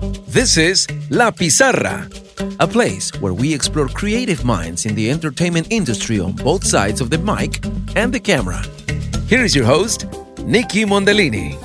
This is La Pizarra, a place where we explore creative minds in the entertainment industry on both sides of the mic and the camera. Here is your host, Nikki Mondellini.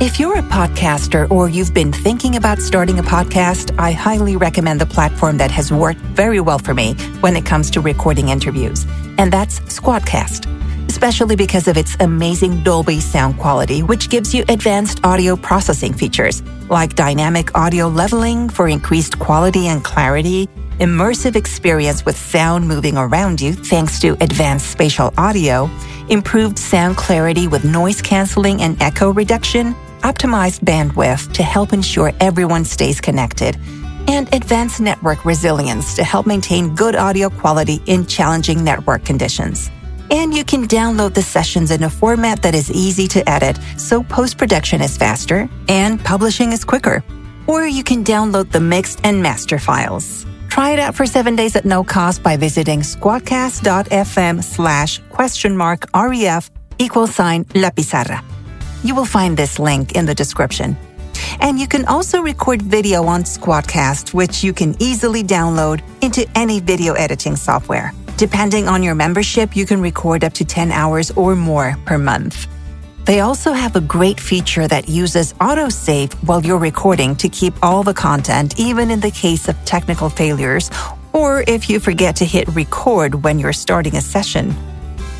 If you're a podcaster or you've been thinking about starting a podcast, I highly recommend the platform that has worked very well for me when it comes to recording interviews, and that's Squadcast. Especially because of its amazing Dolby sound quality, which gives you advanced audio processing features like dynamic audio leveling for increased quality and clarity, immersive experience with sound moving around you thanks to advanced spatial audio, improved sound clarity with noise canceling and echo reduction, optimized bandwidth to help ensure everyone stays connected, and advanced network resilience to help maintain good audio quality in challenging network conditions. And you can download the sessions in a format that is easy to edit, so post production is faster and publishing is quicker. Or you can download the mixed and master files. Try it out for seven days at no cost by visiting squadcast.fm slash question mark ref equal sign la pizarra. You will find this link in the description. And you can also record video on Squadcast, which you can easily download into any video editing software. Depending on your membership, you can record up to 10 hours or more per month. They also have a great feature that uses autosave while you're recording to keep all the content, even in the case of technical failures, or if you forget to hit record when you're starting a session.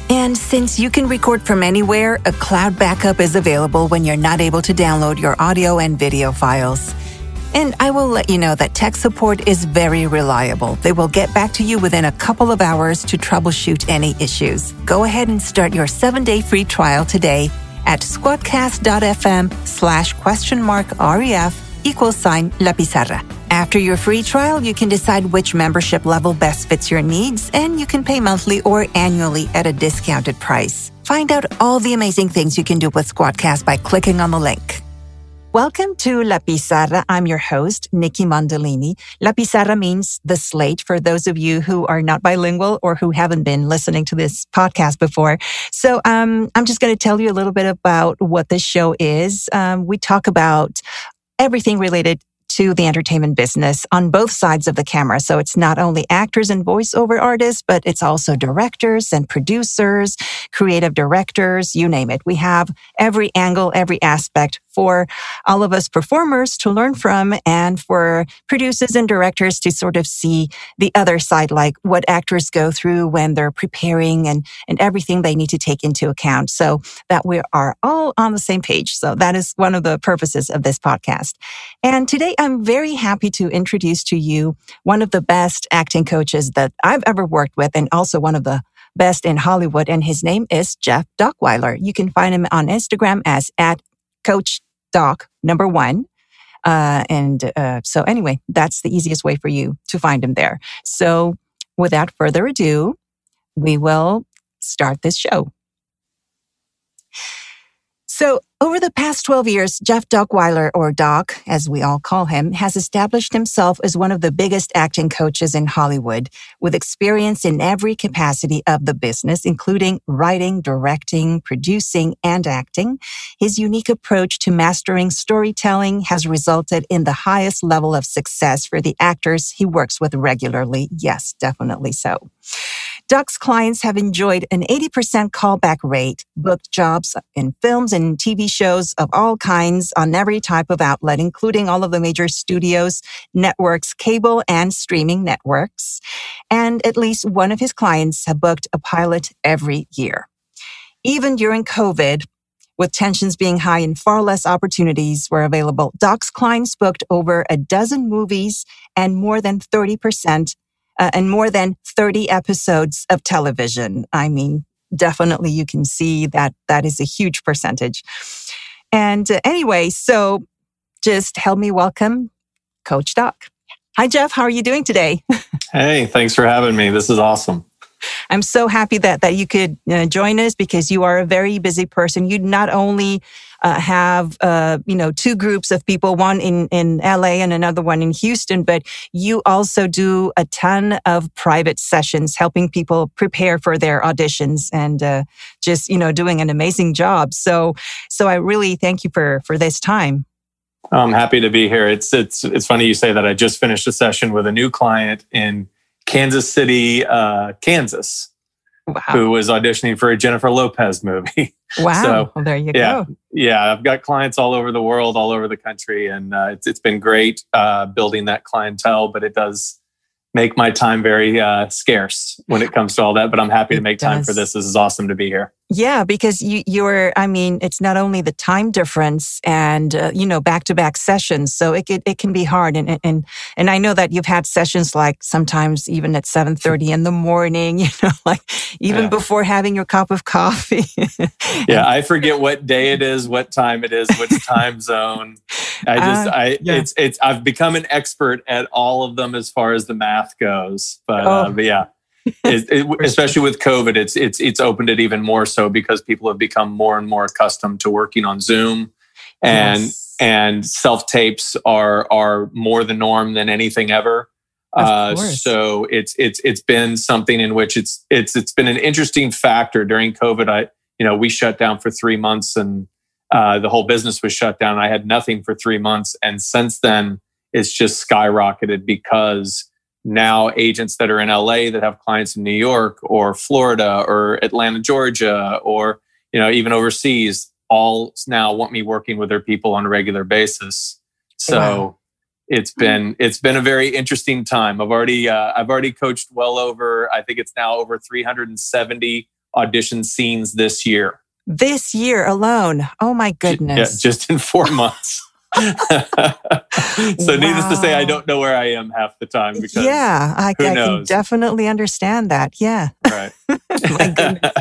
And since you can record from anywhere, a cloud backup is available when you're not able to download your audio and video files. And I will let you know that tech support is very reliable. They will get back to you within a couple of hours to troubleshoot any issues. Go ahead and start your seven day free trial today at squadcast.fm slash question mark ref equals sign la pizarra. After your free trial, you can decide which membership level best fits your needs, and you can pay monthly or annually at a discounted price. Find out all the amazing things you can do with Squadcast by clicking on the link. Welcome to La Pizarra. I'm your host, Nikki Mondellini. La Pizarra means the slate for those of you who are not bilingual or who haven't been listening to this podcast before. So um, I'm just going to tell you a little bit about what this show is. Um, we talk about everything related to the entertainment business on both sides of the camera. So it's not only actors and voiceover artists, but it's also directors and producers, creative directors, you name it. We have every angle, every aspect for all of us performers to learn from and for producers and directors to sort of see the other side, like what actors go through when they're preparing and, and everything they need to take into account so that we are all on the same page. So that is one of the purposes of this podcast. And today I'm very happy to introduce to you one of the best acting coaches that I've ever worked with and also one of the best in Hollywood. And his name is Jeff Dockweiler. You can find him on Instagram as at Coach Dock number one. Uh, and uh, so, anyway, that's the easiest way for you to find him there. So, without further ado, we will start this show. So, over the past 12 years, Jeff Dockweiler, or Dock, as we all call him, has established himself as one of the biggest acting coaches in Hollywood, with experience in every capacity of the business, including writing, directing, producing, and acting. His unique approach to mastering storytelling has resulted in the highest level of success for the actors he works with regularly. Yes, definitely so. Dock's clients have enjoyed an 80% callback rate, booked jobs in films and TV shows of all kinds on every type of outlet, including all of the major studios, networks, cable and streaming networks. And at least one of his clients have booked a pilot every year. Even during COVID, with tensions being high and far less opportunities were available, Dock's clients booked over a dozen movies and more than 30% uh, and more than 30 episodes of television. I mean, definitely you can see that that is a huge percentage. And uh, anyway, so just help me welcome Coach Dock. Hi, Jeff. How are you doing today? hey, thanks for having me. This is awesome. I'm so happy that that you could uh, join us because you are a very busy person. You not only uh, have uh, you know two groups of people, one in in LA and another one in Houston, but you also do a ton of private sessions, helping people prepare for their auditions and uh, just you know doing an amazing job. So so I really thank you for for this time. I'm happy to be here. It's it's it's funny you say that. I just finished a session with a new client in Kansas City, uh, Kansas, wow. who was auditioning for a Jennifer Lopez movie. Wow! So, well, there you yeah, go. Yeah, I've got clients all over the world, all over the country, and uh, it's it's been great uh, building that clientele. But it does make my time very uh, scarce when it comes to all that. But I'm happy to make time for this. This is awesome to be here. Yeah, because you, you're, I mean, it's not only the time difference and, uh, you know, back to back sessions. So it, it, it, can be hard. And, and, and I know that you've had sessions like sometimes even at 7.30 in the morning, you know, like even yeah. before having your cup of coffee. yeah. I forget what day it is, what time it is, which time zone. I just, uh, I, yeah. it's, it's, I've become an expert at all of them as far as the math goes. But, uh, oh. uh, but yeah it, it, especially with COVID, it's it's it's opened it even more so because people have become more and more accustomed to working on Zoom, and yes. and self tapes are are more the norm than anything ever. Uh, so it's it's it's been something in which it's it's it's been an interesting factor during COVID. I you know we shut down for three months and uh, the whole business was shut down. I had nothing for three months, and since then it's just skyrocketed because now agents that are in LA that have clients in New York or Florida or Atlanta, Georgia, or you know even overseas, all now want me working with their people on a regular basis. So wow. it's been it's been a very interesting time. I've already uh, I've already coached well over I think it's now over 370 audition scenes this year. This year alone. Oh my goodness. Yeah, just in 4 months. so wow. needless to say, I don't know where I am half the time because yeah, I, I can definitely understand that. Yeah. Right. My goodness.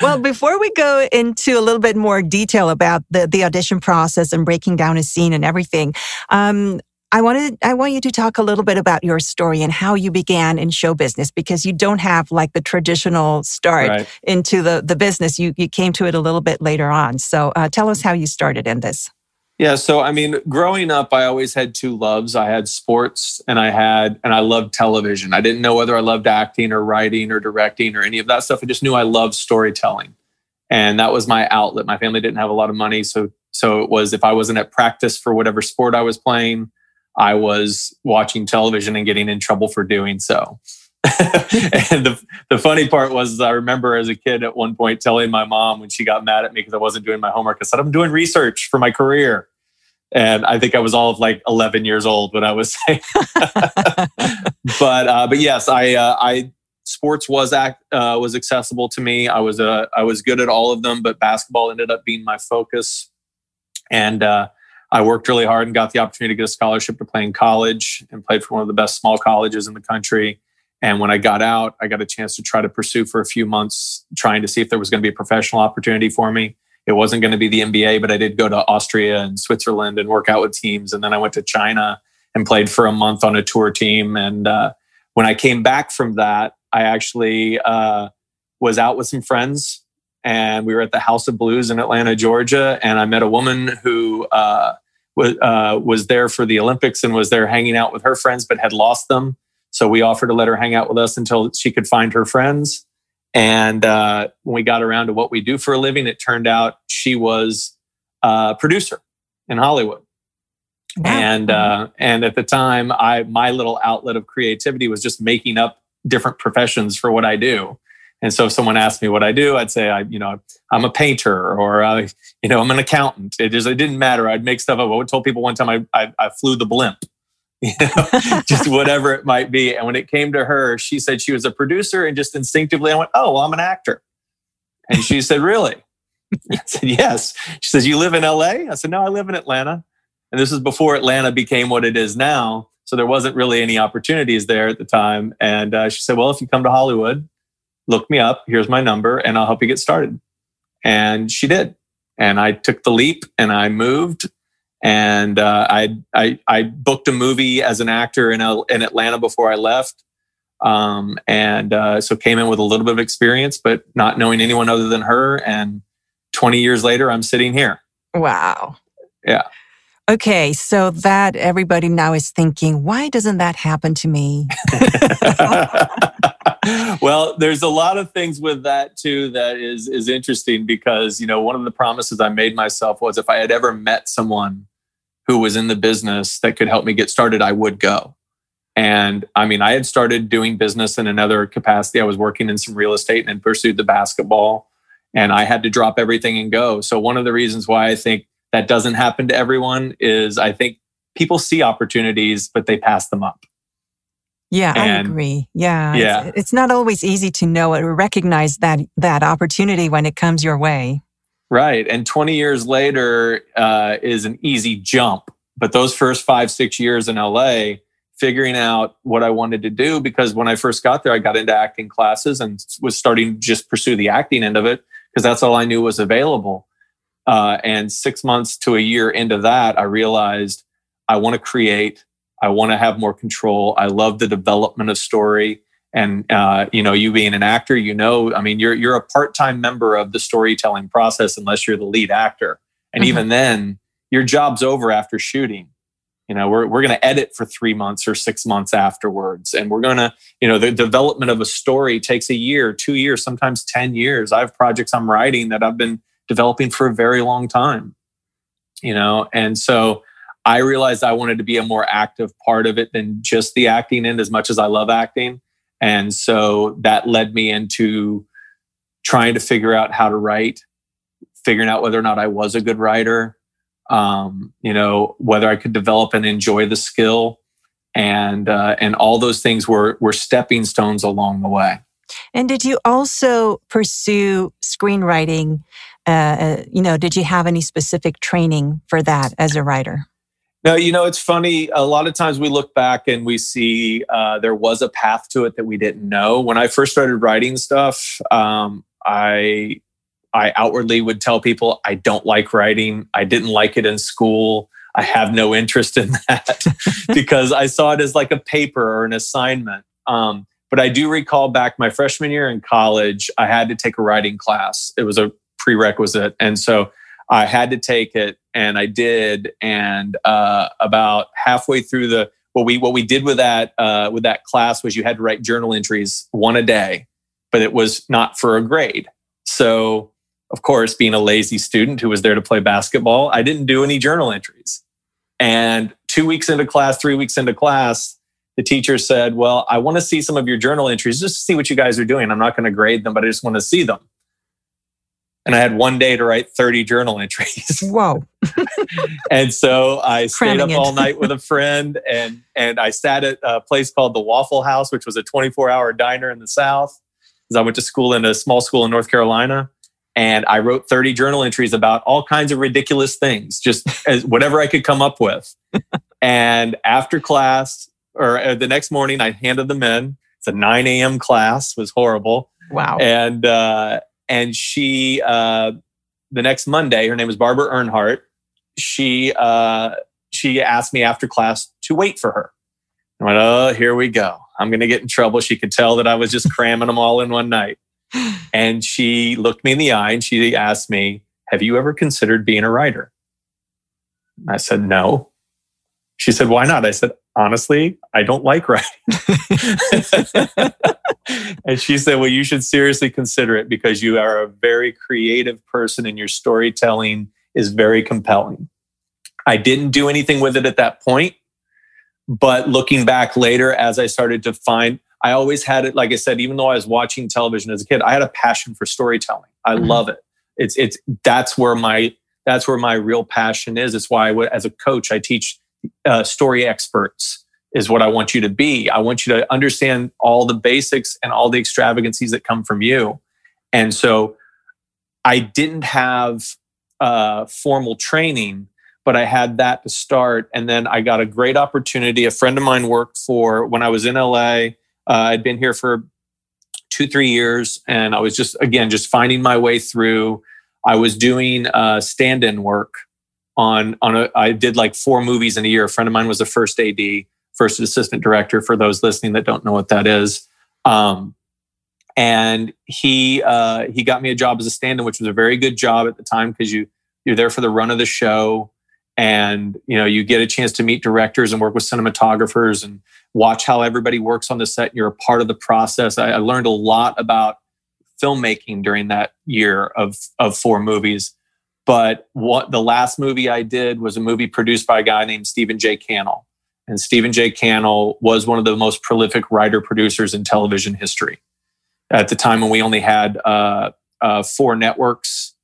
well, before we go into a little bit more detail about the, the audition process and breaking down a scene and everything, um, I wanted I want you to talk a little bit about your story and how you began in show business because you don't have like the traditional start right. into the the business. You you came to it a little bit later on. So uh, tell us how you started in this. Yeah, so I mean, growing up, I always had two loves. I had sports and I had, and I loved television. I didn't know whether I loved acting or writing or directing or any of that stuff. I just knew I loved storytelling. And that was my outlet. My family didn't have a lot of money. So, so it was if I wasn't at practice for whatever sport I was playing, I was watching television and getting in trouble for doing so. and the, the funny part was, I remember as a kid at one point telling my mom when she got mad at me because I wasn't doing my homework, I said, I'm doing research for my career and I think I was all of like 11 years old when I was saying. but uh, but yes, I uh, I sports was act, uh, was accessible to me. I was uh, I was good at all of them, but basketball ended up being my focus, and uh, I worked really hard and got the opportunity to get a scholarship to play in college and played for one of the best small colleges in the country. And when I got out, I got a chance to try to pursue for a few months, trying to see if there was going to be a professional opportunity for me it wasn't going to be the NBA, but I did go to Austria and Switzerland and work out with teams. And then I went to China and played for a month on a tour team. And uh, when I came back from that, I actually uh, was out with some friends and we were at the House of Blues in Atlanta, Georgia. And I met a woman who uh, was, uh, was there for the Olympics and was there hanging out with her friends, but had lost them. So we offered to let her hang out with us until she could find her friends. And uh, when we got around to what we do for a living, it turned out she was a producer in Hollywood. Wow. And uh, and at the time, I my little outlet of creativity was just making up different professions for what I do. And so, if someone asked me what I do, I'd say I, you know, I'm a painter, or uh, you know, I'm an accountant. It just it didn't matter. I'd make stuff up. I told people one time I, I, I flew the blimp you know, just whatever it might be. And when it came to her, she said she was a producer, and just instinctively, I went, "Oh, well, I'm an actor." And she said, "Really?" I said, "Yes." She says, "You live in L.A.?" I said, "No, I live in Atlanta." And this is before Atlanta became what it is now, so there wasn't really any opportunities there at the time. And uh, she said, "Well, if you come to Hollywood, look me up. Here's my number, and I'll help you get started." And she did. And I took the leap, and I moved and uh, I, I, I booked a movie as an actor in, in Atlanta before I left. Um, and uh, so came in with a little bit of experience, but not knowing anyone other than her. And 20 years later, I'm sitting here. Wow. Yeah. Okay, so that everybody now is thinking, why doesn't that happen to me? well, there's a lot of things with that too that is is interesting because you know one of the promises I made myself was if I had ever met someone who was in the business that could help me get started, I would go. And I mean, I had started doing business in another capacity. I was working in some real estate and pursued the basketball, and I had to drop everything and go. So one of the reasons why I think that doesn't happen to everyone is I think people see opportunities, but they pass them up. Yeah, and, I agree. Yeah. Yeah. It's, it's, not always easy to know or recognize that that opportunity when it comes your way. Right. And 20 years later uh, is an easy jump. But those first five, six years in LA, figuring out what I wanted to do, because when I first got there, I got into acting classes and was starting to just pursue the acting end of it because that's all I knew was available. Uh, and six months to a year into that, I realized I want to create. I want to have more control. I love the development of story. And uh, you know, you being an actor, you know, I mean, you're you're a part-time member of the storytelling process unless you're the lead actor. And mm-hmm. even then, your job's over after shooting. You know, we're we're going to edit for three months or six months afterwards, and we're going to, you know, the development of a story takes a year, two years, sometimes ten years. I have projects I'm writing that I've been developing for a very long time. You know, and so I realized I wanted to be a more active part of it than just the acting end as much as I love acting. And so that led me into trying to figure out how to write, figuring out whether or not I was a good writer, um, you know, whether I could develop and enjoy the skill. And uh, and all those things were were stepping stones along the way. And did you also pursue screenwriting? Uh, uh you know, did you have any specific training for that as a writer? No, you know, it's funny. A lot of times we look back and we see uh, there was a path to it that we didn't know. When I first started writing stuff, um, I I outwardly would tell people I don't like writing. I didn't like it in school. I have no interest in that because I saw it as like a paper or an assignment. Um, but I do recall back my freshman year in college, I had to take a writing class. It was a prerequisite, and so I had to take it and I did. And uh, about halfway through the what we what we did with that uh, with that class was you had to write journal entries one a day, but it was not for a grade. So of course, being a lazy student who was there to play basketball, I didn't do any journal entries. And two weeks into class, three weeks into class, the teacher said, Well, I want to see some of your journal entries just to see what you guys are doing. I'm not going to grade them, but I just want to see them and I had one day to write 30 journal entries. Whoa. and so I stayed up all night with a friend and and I sat at a place called the Waffle House, which was a 24-hour diner in the South. Because I went to school in a small school in North Carolina. And I wrote 30 journal entries about all kinds of ridiculous things, just as whatever I could come up with. and after class, or uh, the next morning, I handed them in. It's a 9 a.m. class, was horrible. Wow. And uh, and she uh, the next Monday, her name is Barbara Earnhardt. She uh, she asked me after class to wait for her. I went, oh, here we go. I'm going to get in trouble. She could tell that I was just cramming them all in one night. And she looked me in the eye and she asked me, "Have you ever considered being a writer?" I said, "No." She said, "Why not?" I said, "Honestly, I don't like writing." and she said, Well, you should seriously consider it because you are a very creative person and your storytelling is very compelling. I didn't do anything with it at that point. But looking back later, as I started to find, I always had it, like I said, even though I was watching television as a kid, I had a passion for storytelling. I mm-hmm. love it. It's, it's, that's where my, that's where my real passion is. It's why, I, as a coach, I teach uh, story experts is what I want you to be. I want you to understand all the basics and all the extravagancies that come from you. And so I didn't have uh, formal training, but I had that to start. And then I got a great opportunity. A friend of mine worked for when I was in LA. Uh, I'd been here for two, three years, and I was just, again, just finding my way through. I was doing uh, stand in work on on a I did like four movies in a year. A friend of mine was a first AD first assistant director for those listening that don't know what that is. Um, and he uh, he got me a job as a stand-in, which was a very good job at the time because you you're there for the run of the show, and you know you get a chance to meet directors and work with cinematographers and watch how everybody works on the set. You're a part of the process. I, I learned a lot about filmmaking during that year of of four movies. But what the last movie I did was a movie produced by a guy named Stephen J. Cannell. And Stephen J. Cannell was one of the most prolific writer producers in television history at the time when we only had uh, uh, four networks,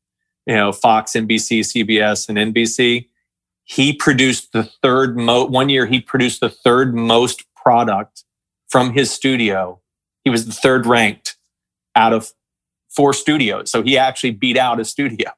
you know, Fox, NBC, CBS, and NBC. He produced the third mo. One year, he produced the third most product from his studio. He was the third ranked out of four studios, so he actually beat out a studio.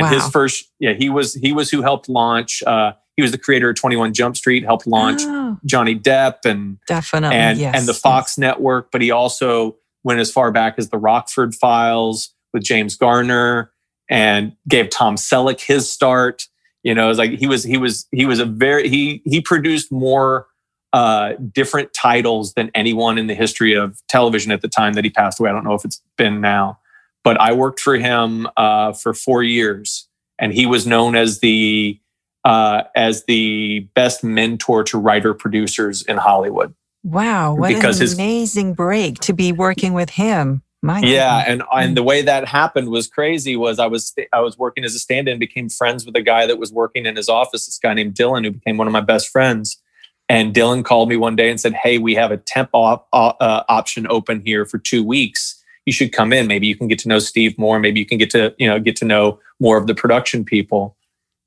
And wow. his first, yeah, he was he was who helped launch. Uh, he was the creator of Twenty One Jump Street, helped launch oh. Johnny Depp and definitely and yes. and the Fox yes. network. But he also went as far back as the Rockford Files with James Garner and gave Tom Selleck his start. You know, it was like he was he was he was a very he he produced more uh, different titles than anyone in the history of television at the time that he passed away. I don't know if it's been now, but I worked for him uh, for four years, and he was known as the uh, as the best mentor to writer producers in Hollywood. Wow, what because an his, amazing break to be working with him. My yeah, and and the way that happened was crazy. Was I was I was working as a stand-in, became friends with a guy that was working in his office. This guy named Dylan, who became one of my best friends. And Dylan called me one day and said, "Hey, we have a temp op, uh, option open here for two weeks. You should come in. Maybe you can get to know Steve more. Maybe you can get to you know get to know more of the production people."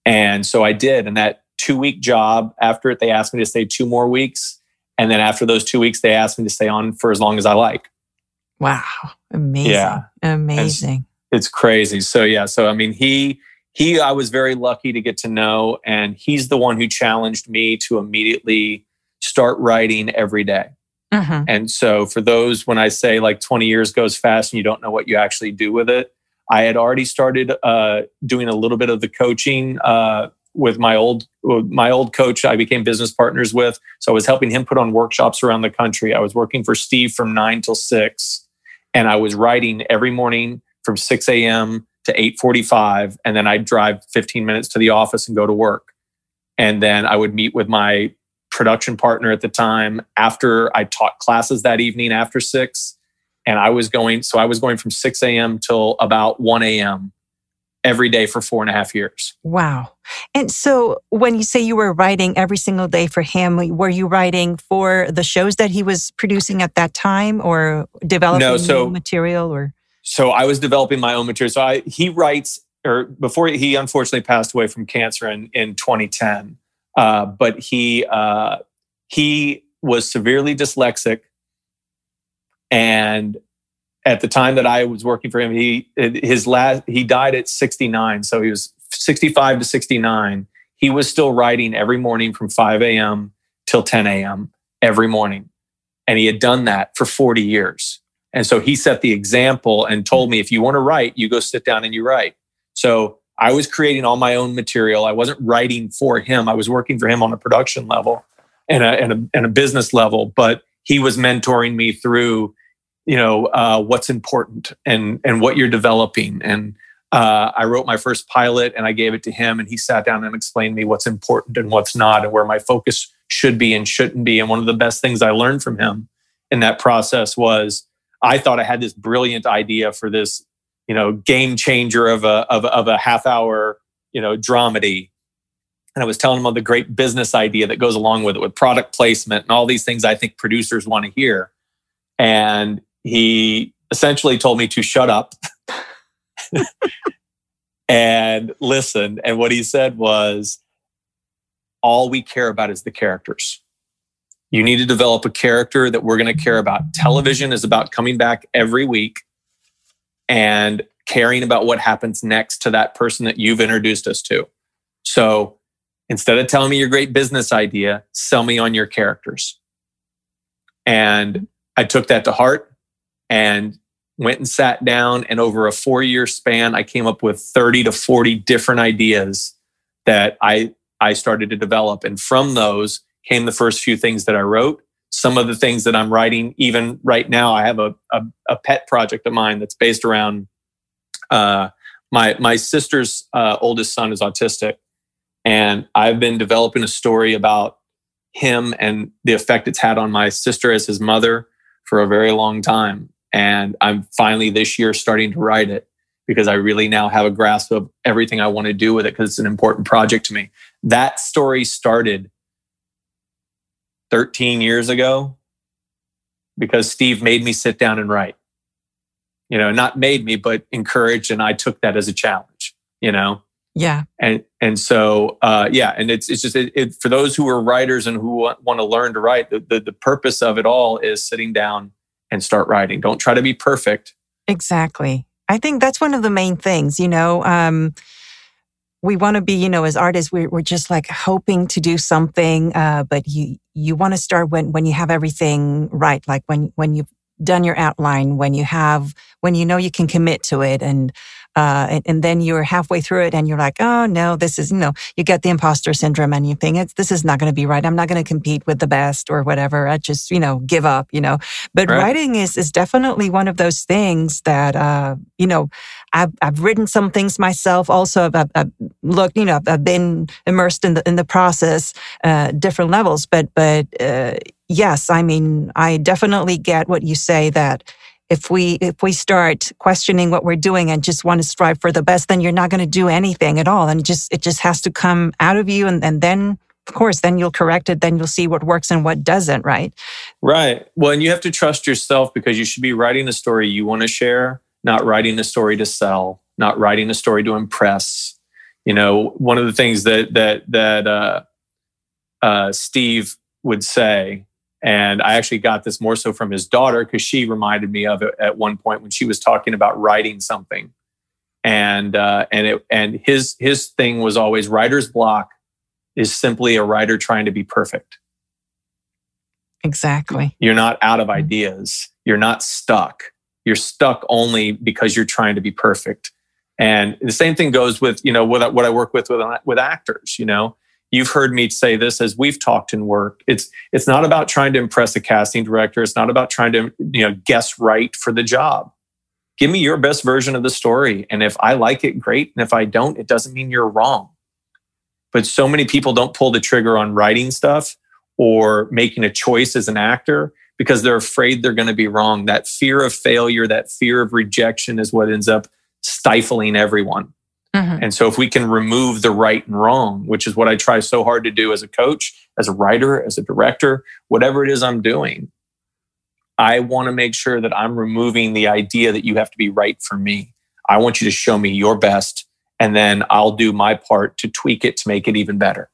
And so I did. And that two week job after it, they asked me to stay two more weeks and then after those two weeks, they asked me to stay on for as long as I like. Wow. Amazing. Yeah. Amazing. It's, it's crazy. So yeah. So I mean, he he I was very lucky to get to know, and he's the one who challenged me to immediately start writing every day. Mm-hmm. And so for those when I say like 20 years goes fast and you don't know what you actually do with it, I had already started uh, doing a little bit of the coaching uh, with my old my old coach I became business partners with. So I was helping him put on workshops around the country. I was working for Steve from nine till six, and I was writing every morning from six a.m. to eight forty-five, and then I'd drive fifteen minutes to the office and go to work. And then I would meet with my production partner at the time after I taught classes that evening after six. And I was going, so I was going from 6 a.m. till about 1 a.m every day for four and a half years. Wow. And so when you say you were writing every single day for him, were you writing for the shows that he was producing at that time or developing no, so, material or? So I was developing my own material. So I, he writes, or before he unfortunately passed away from cancer in, in 2010, uh, but he, uh, he was severely dyslexic and at the time that I was working for him, he his last he died at 69, so he was 65 to 69. He was still writing every morning from 5 a.m. till 10 a.m. every morning, and he had done that for 40 years. And so he set the example and told me, if you want to write, you go sit down and you write. So I was creating all my own material. I wasn't writing for him. I was working for him on a production level and a, and a, and a business level, but he was mentoring me through you know uh, what's important and and what you're developing and uh, i wrote my first pilot and i gave it to him and he sat down and explained to me what's important and what's not and where my focus should be and shouldn't be and one of the best things i learned from him in that process was i thought i had this brilliant idea for this you know game changer of a of, of a half hour you know dramedy and I was telling him of the great business idea that goes along with it, with product placement and all these things I think producers want to hear. And he essentially told me to shut up and listen. And what he said was, all we care about is the characters. You need to develop a character that we're going to care about. Television is about coming back every week and caring about what happens next to that person that you've introduced us to. So instead of telling me your great business idea, sell me on your characters. And I took that to heart and went and sat down and over a four year span i came up with 30 to 40 different ideas that i i started to develop and from those came the first few things that i wrote some of the things that I'm writing, even right now, I have a, a, a pet project of mine that's based around uh, my my sister's uh, oldest son is autistic, and I've been developing a story about him and the effect it's had on my sister as his mother for a very long time. And I'm finally this year starting to write it because I really now have a grasp of everything I want to do with it because it's an important project to me. That story started 13 years ago because Steve made me sit down and write. You know, not made me, but encouraged. And I took that as a challenge, you know? Yeah. And, and so, uh, yeah. And it's, it's just, it, it, for those who are writers and who want, want to learn to write, the, the, the purpose of it all is sitting down and start writing. Don't try to be perfect. Exactly. I think that's one of the main things, you know. Um, we want to be, you know, as artists, we're, we're just like hoping to do something, uh, but you you want to start when when you have everything right, like when when you've done your outline, when you have when you know you can commit to it, and uh, and, and, then you're halfway through it and you're like, oh no, this is, you know, you get the imposter syndrome and you think it's, this is not going to be right. I'm not going to compete with the best or whatever. I just, you know, give up, you know, but right. writing is, is definitely one of those things that, uh, you know, I've, I've written some things myself. Also, I've, I've looked, you know, I've been immersed in the, in the process, uh, different levels, but, but, uh, yes, I mean, I definitely get what you say that, if we if we start questioning what we're doing and just want to strive for the best then you're not going to do anything at all. And just it just has to come out of you. And, and then of course then you'll correct it. Then you'll see what works and what doesn't right? Right. Well and you have to trust yourself because you should be writing the story you want to share not writing a story to sell not writing a story to impress you know one of the things that that that uh, uh, steve would say and I actually got this more so from his daughter because she reminded me of it at one point when she was talking about writing something. And uh, and it and his his thing was always writer's block is simply a writer trying to be perfect. Exactly. You're not out of ideas. You're not stuck. You're stuck only because you're trying to be perfect. And the same thing goes with, you know, what, what I work with, with with actors, you know, you've heard me say this as we've talked and worked. it's it's not about trying to impress a casting director. It's not about trying to you know guess right for the job. Give me your best version of the story. And if i like it great. And if i don't it doesn't mean you're wrong. But so many people don't pull the trigger on writing stuff or making a choice as an actor because they're afraid they're going to be wrong that fear of failure that fear of rejection is what ends up stifling everyone Mm-hmm. And so if we can remove the right and wrong, which is what I try so hard to do as a coach, as a writer, as a director, whatever it is I'm doing, I want to make sure that I'm removing the idea that you have to be right for me. I want you to show me your best and then I'll do my part to tweak it to make it even better.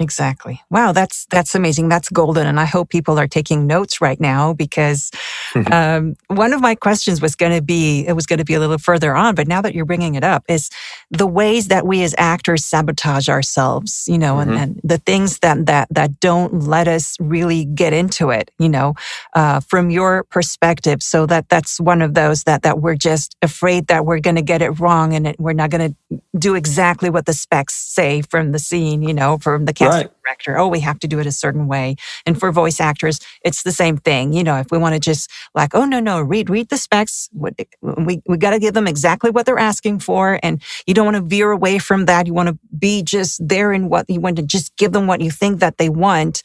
Exactly. Wow, that's that's amazing. That's golden, and I hope people are taking notes right now because um, one of my questions was going to be it was going to be a little further on, but now that you're bringing it up, is the ways that we as actors sabotage ourselves. You know, mm-hmm. and, and, the things that that that don't let us really get into it. You know, uh, from your perspective, so that that's one of those that that we're just afraid that we're going to get it wrong and it, we're not going to do exactly what the specs say from the scene. You know, from the casting right. director. Oh, we have to do it a certain way. And for voice actors, it's the same thing. You know, if we want to just like, oh no, no, read read the specs. We we got to give them exactly what they're asking for, and you don't want to veer away from that. You want to be just there in what you want to just give them what you think that they want,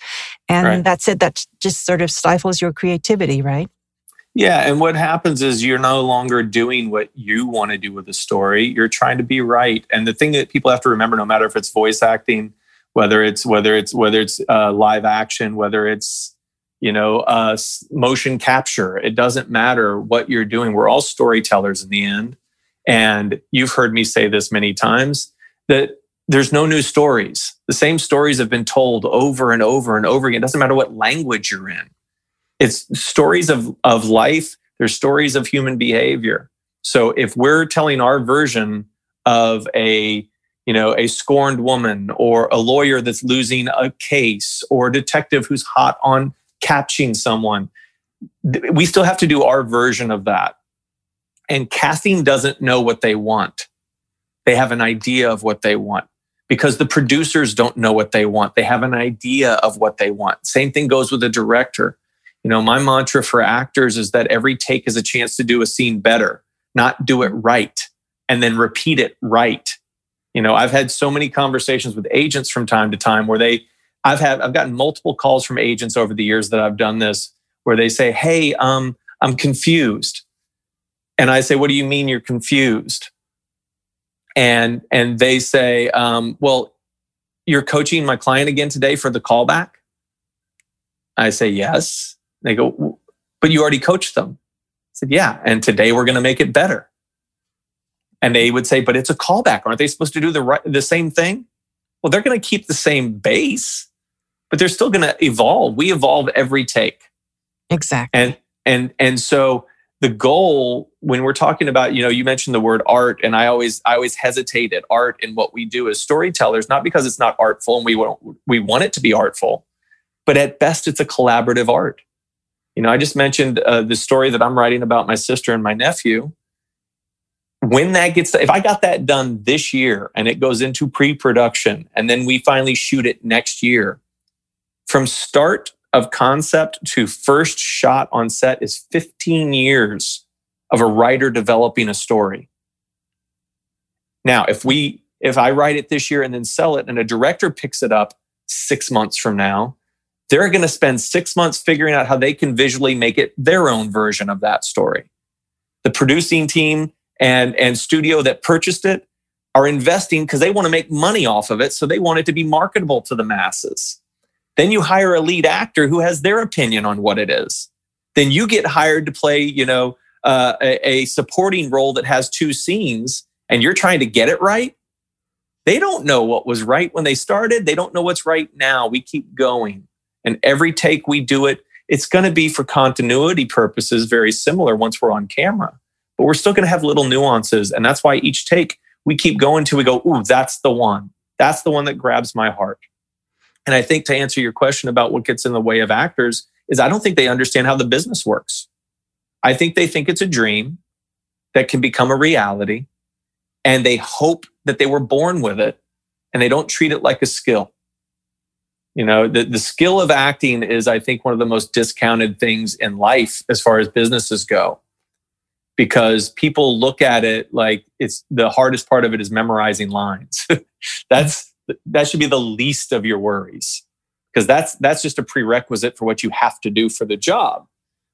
and right. that's it. That just sort of stifles your creativity, right? Yeah, and what happens is you're no longer doing what you want to do with the story. You're trying to be right. And the thing that people have to remember, no matter if it's voice acting, whether it's whether it's whether it's uh, live action, whether it's you know uh, motion capture. It doesn't matter what you're doing. We're all storytellers in the end. And you've heard me say this many times that there's no new stories. The same stories have been told over and over and over again. It doesn't matter what language you're in. It's stories of, of life. There's stories of human behavior. So if we're telling our version of a you know, a scorned woman or a lawyer that's losing a case or a detective who's hot on catching someone. We still have to do our version of that. And casting doesn't know what they want. They have an idea of what they want. because the producers don't know what they want. They have an idea of what they want. Same thing goes with the director. You know, my mantra for actors is that every take is a chance to do a scene better, not do it right and then repeat it right. You know, I've had so many conversations with agents from time to time where they I've had I've gotten multiple calls from agents over the years that I've done this where they say, "Hey, um I'm confused." And I say, "What do you mean you're confused?" and and they say, um, "Well, you're coaching my client again today for the callback." I say, "Yes." They go, "But you already coached them." I said, "Yeah, and today we're going to make it better." And they would say, "But it's a callback. Aren't they supposed to do the right, the same thing?" Well, they're going to keep the same base, but they're still going to evolve. We evolve every take. Exactly. And and and so the goal when we're talking about you know you mentioned the word art and i always i always hesitate at art and what we do as storytellers not because it's not artful and we want we want it to be artful but at best it's a collaborative art you know i just mentioned uh, the story that i'm writing about my sister and my nephew when that gets if i got that done this year and it goes into pre-production and then we finally shoot it next year from start of concept to first shot on set is 15 years of a writer developing a story. Now, if we if I write it this year and then sell it and a director picks it up 6 months from now, they're going to spend 6 months figuring out how they can visually make it their own version of that story. The producing team and and studio that purchased it are investing because they want to make money off of it so they want it to be marketable to the masses. Then you hire a lead actor who has their opinion on what it is. Then you get hired to play, you know, uh, a, a supporting role that has two scenes and you're trying to get it right. They don't know what was right when they started. They don't know what's right now. We keep going. And every take we do it, it's going to be for continuity purposes very similar once we're on camera. But we're still going to have little nuances. And that's why each take we keep going till we go, ooh, that's the one. That's the one that grabs my heart. And I think to answer your question about what gets in the way of actors is I don't think they understand how the business works. I think they think it's a dream that can become a reality and they hope that they were born with it and they don't treat it like a skill. You know, the, the skill of acting is, I think, one of the most discounted things in life as far as businesses go. Because people look at it like it's the hardest part of it is memorizing lines. That's that should be the least of your worries because that's that's just a prerequisite for what you have to do for the job.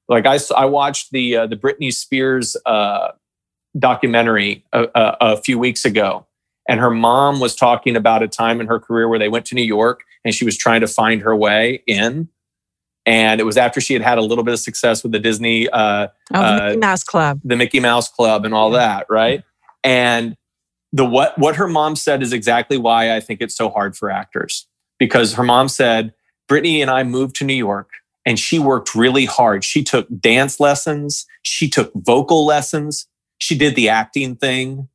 Like I, I watched the uh, the Britney Spears uh, documentary a, a, a few weeks ago, and her mom was talking about a time in her career where they went to New York and she was trying to find her way in. And it was after she had had a little bit of success with the Disney, uh, oh, the Mickey Mouse Club, the Mickey Mouse Club, and all that, right? And the what what her mom said is exactly why I think it's so hard for actors because her mom said Britney and I moved to New York and she worked really hard. She took dance lessons, she took vocal lessons, she did the acting thing.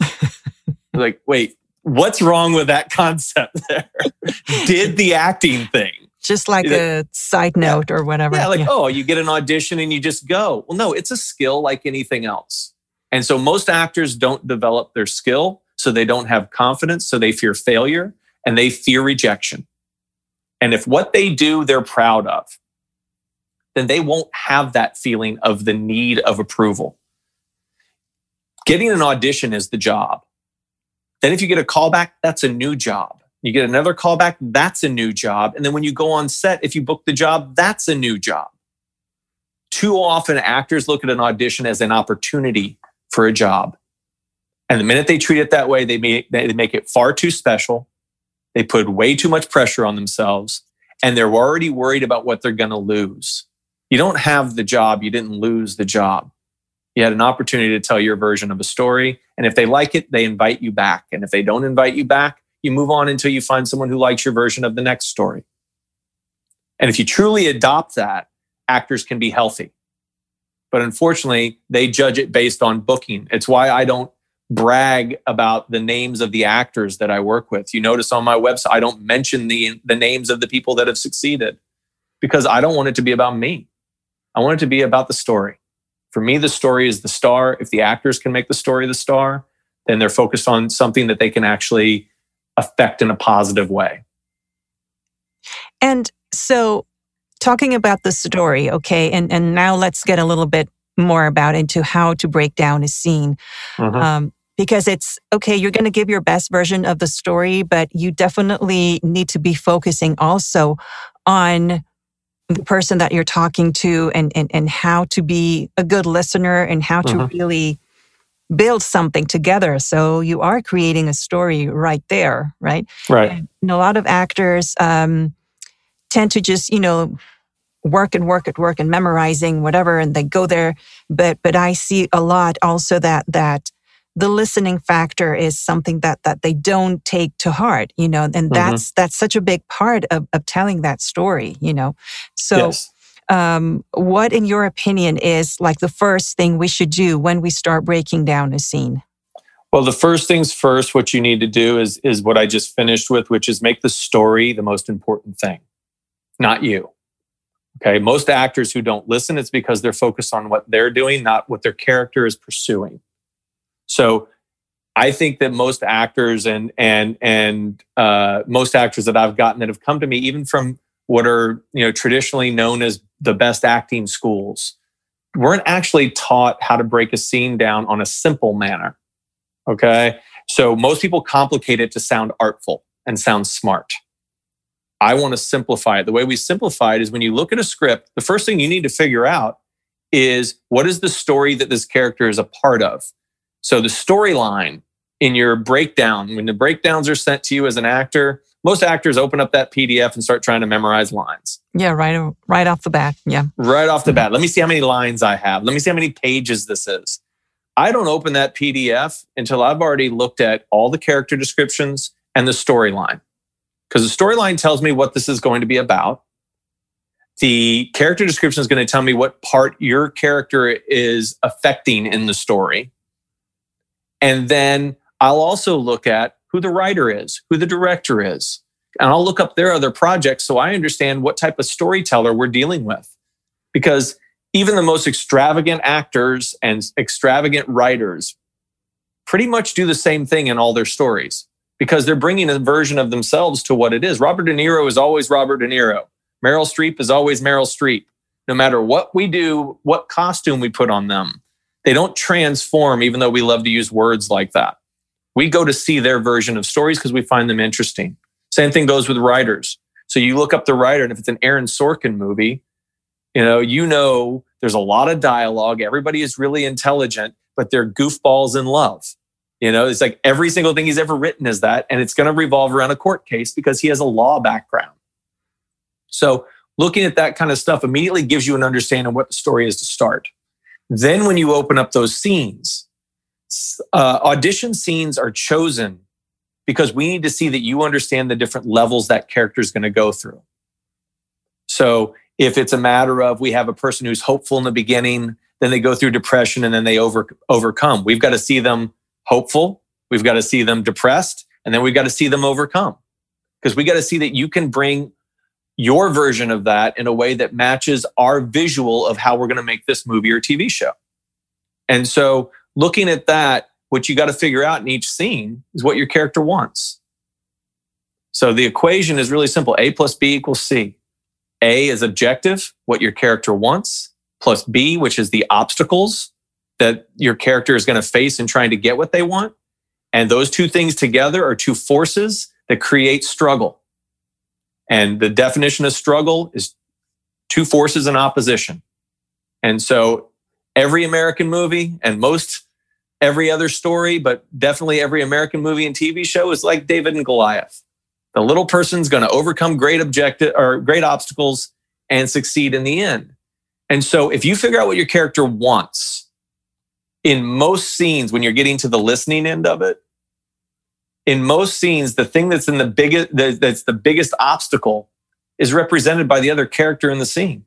like, wait, what's wrong with that concept there? did the acting thing. Just like a side note yeah. or whatever. Yeah, like, yeah. oh, you get an audition and you just go. Well, no, it's a skill like anything else. And so most actors don't develop their skill. So they don't have confidence. So they fear failure and they fear rejection. And if what they do they're proud of, then they won't have that feeling of the need of approval. Getting an audition is the job. Then if you get a callback, that's a new job. You get another callback, that's a new job. And then when you go on set, if you book the job, that's a new job. Too often, actors look at an audition as an opportunity for a job. And the minute they treat it that way, they make, they make it far too special. They put way too much pressure on themselves and they're already worried about what they're going to lose. You don't have the job, you didn't lose the job. You had an opportunity to tell your version of a story. And if they like it, they invite you back. And if they don't invite you back, you move on until you find someone who likes your version of the next story. And if you truly adopt that, actors can be healthy. But unfortunately, they judge it based on booking. It's why I don't brag about the names of the actors that I work with. You notice on my website, I don't mention the, the names of the people that have succeeded because I don't want it to be about me. I want it to be about the story. For me, the story is the star. If the actors can make the story the star, then they're focused on something that they can actually affect in a positive way. And so, talking about the story, okay, and, and now let's get a little bit more about into how to break down a scene. Mm-hmm. Um, because it's okay, you're going to give your best version of the story, but you definitely need to be focusing also on the person that you're talking to and, and, and how to be a good listener and how to mm-hmm. really build something together. So you are creating a story right there, right? Right. And a lot of actors um, tend to just, you know, work and work at work and memorizing whatever, and they go there. But but I see a lot also that that the listening factor is something that that they don't take to heart, you know, and mm-hmm. that's that's such a big part of, of telling that story, you know. So yes um, what, in your opinion, is like the first thing we should do when we start breaking down a scene? Well, the first things first, what you need to do is is what I just finished with, which is make the story the most important thing, not you. Okay. Most actors who don't listen, it's because they're focused on what they're doing, not what their character is pursuing. So I think that most actors and and and uh, most actors that I've gotten that have come to me, even from what are you know traditionally known as the best acting schools weren't actually taught how to break a scene down on a simple manner okay? So most people complicate it to sound artful and sound smart. I want to simplify it. The way we simplify it is when you look at a script the first thing you need to figure out is what is the story that this character is a part of? So the storyline in your breakdown when the breakdowns are sent to you as an actor most actors open up that PDF and start trying to memorize lines. Yeah, right, right off the bat. Yeah. Right off the mm-hmm. bat. Let me see how many lines I have. Let me see how many pages this is. I don't open that PDF until I've already looked at all the character descriptions and the storyline. Because the storyline tells me what this is going to be about. The character description is going to tell me what part your character is affecting in the story. And then I'll also look at who the writer is, who the director is. And I'll look up their other projects so I understand what type of storyteller we're dealing with. Because even the most extravagant actors and extravagant writers pretty much do the same thing in all their stories because they're bringing a version of themselves to what it is. Robert De Niro is always Robert De Niro. Meryl Streep is always Meryl Streep. No matter what we do, what costume we put on them, they don't transform, even though we love to use words like that. We go to see their version of stories because we find them interesting. Same thing goes with writers. So you look up the writer, and if it's an Aaron Sorkin movie, you know, you know there's a lot of dialogue. Everybody is really intelligent, but they're goofballs in love. You know, it's like every single thing he's ever written is that, and it's going to revolve around a court case because he has a law background. So looking at that kind of stuff immediately gives you an understanding of what the story is to start. Then when you open up those scenes, uh, audition scenes are chosen because we need to see that you understand the different levels that character is going to go through. So if it's a matter of we have a person who's hopeful in the beginning, then they go through depression and then they over, overcome. We've got to see them hopeful, we've got to see them depressed, and then we've got to see them overcome. Because we got to see that you can bring your version of that in a way that matches our visual of how we're going to make this movie or TV show. And so looking at that, what you got to figure out in each scene is what your character wants. So the equation is really simple A plus B equals C. A is objective, what your character wants, plus B, which is the obstacles that your character is going to face in trying to get what they want. And those two things together are two forces that create struggle. And the definition of struggle is two forces in opposition. And so every American movie and most every other story, but definitely every American movie and TV show is like David and Goliath. The little person's going to overcome great objective or great obstacles and succeed in the end. And so if you figure out what your character wants in most scenes when you're getting to the listening end of it, in most scenes the thing that's in the biggest that's the biggest obstacle is represented by the other character in the scene.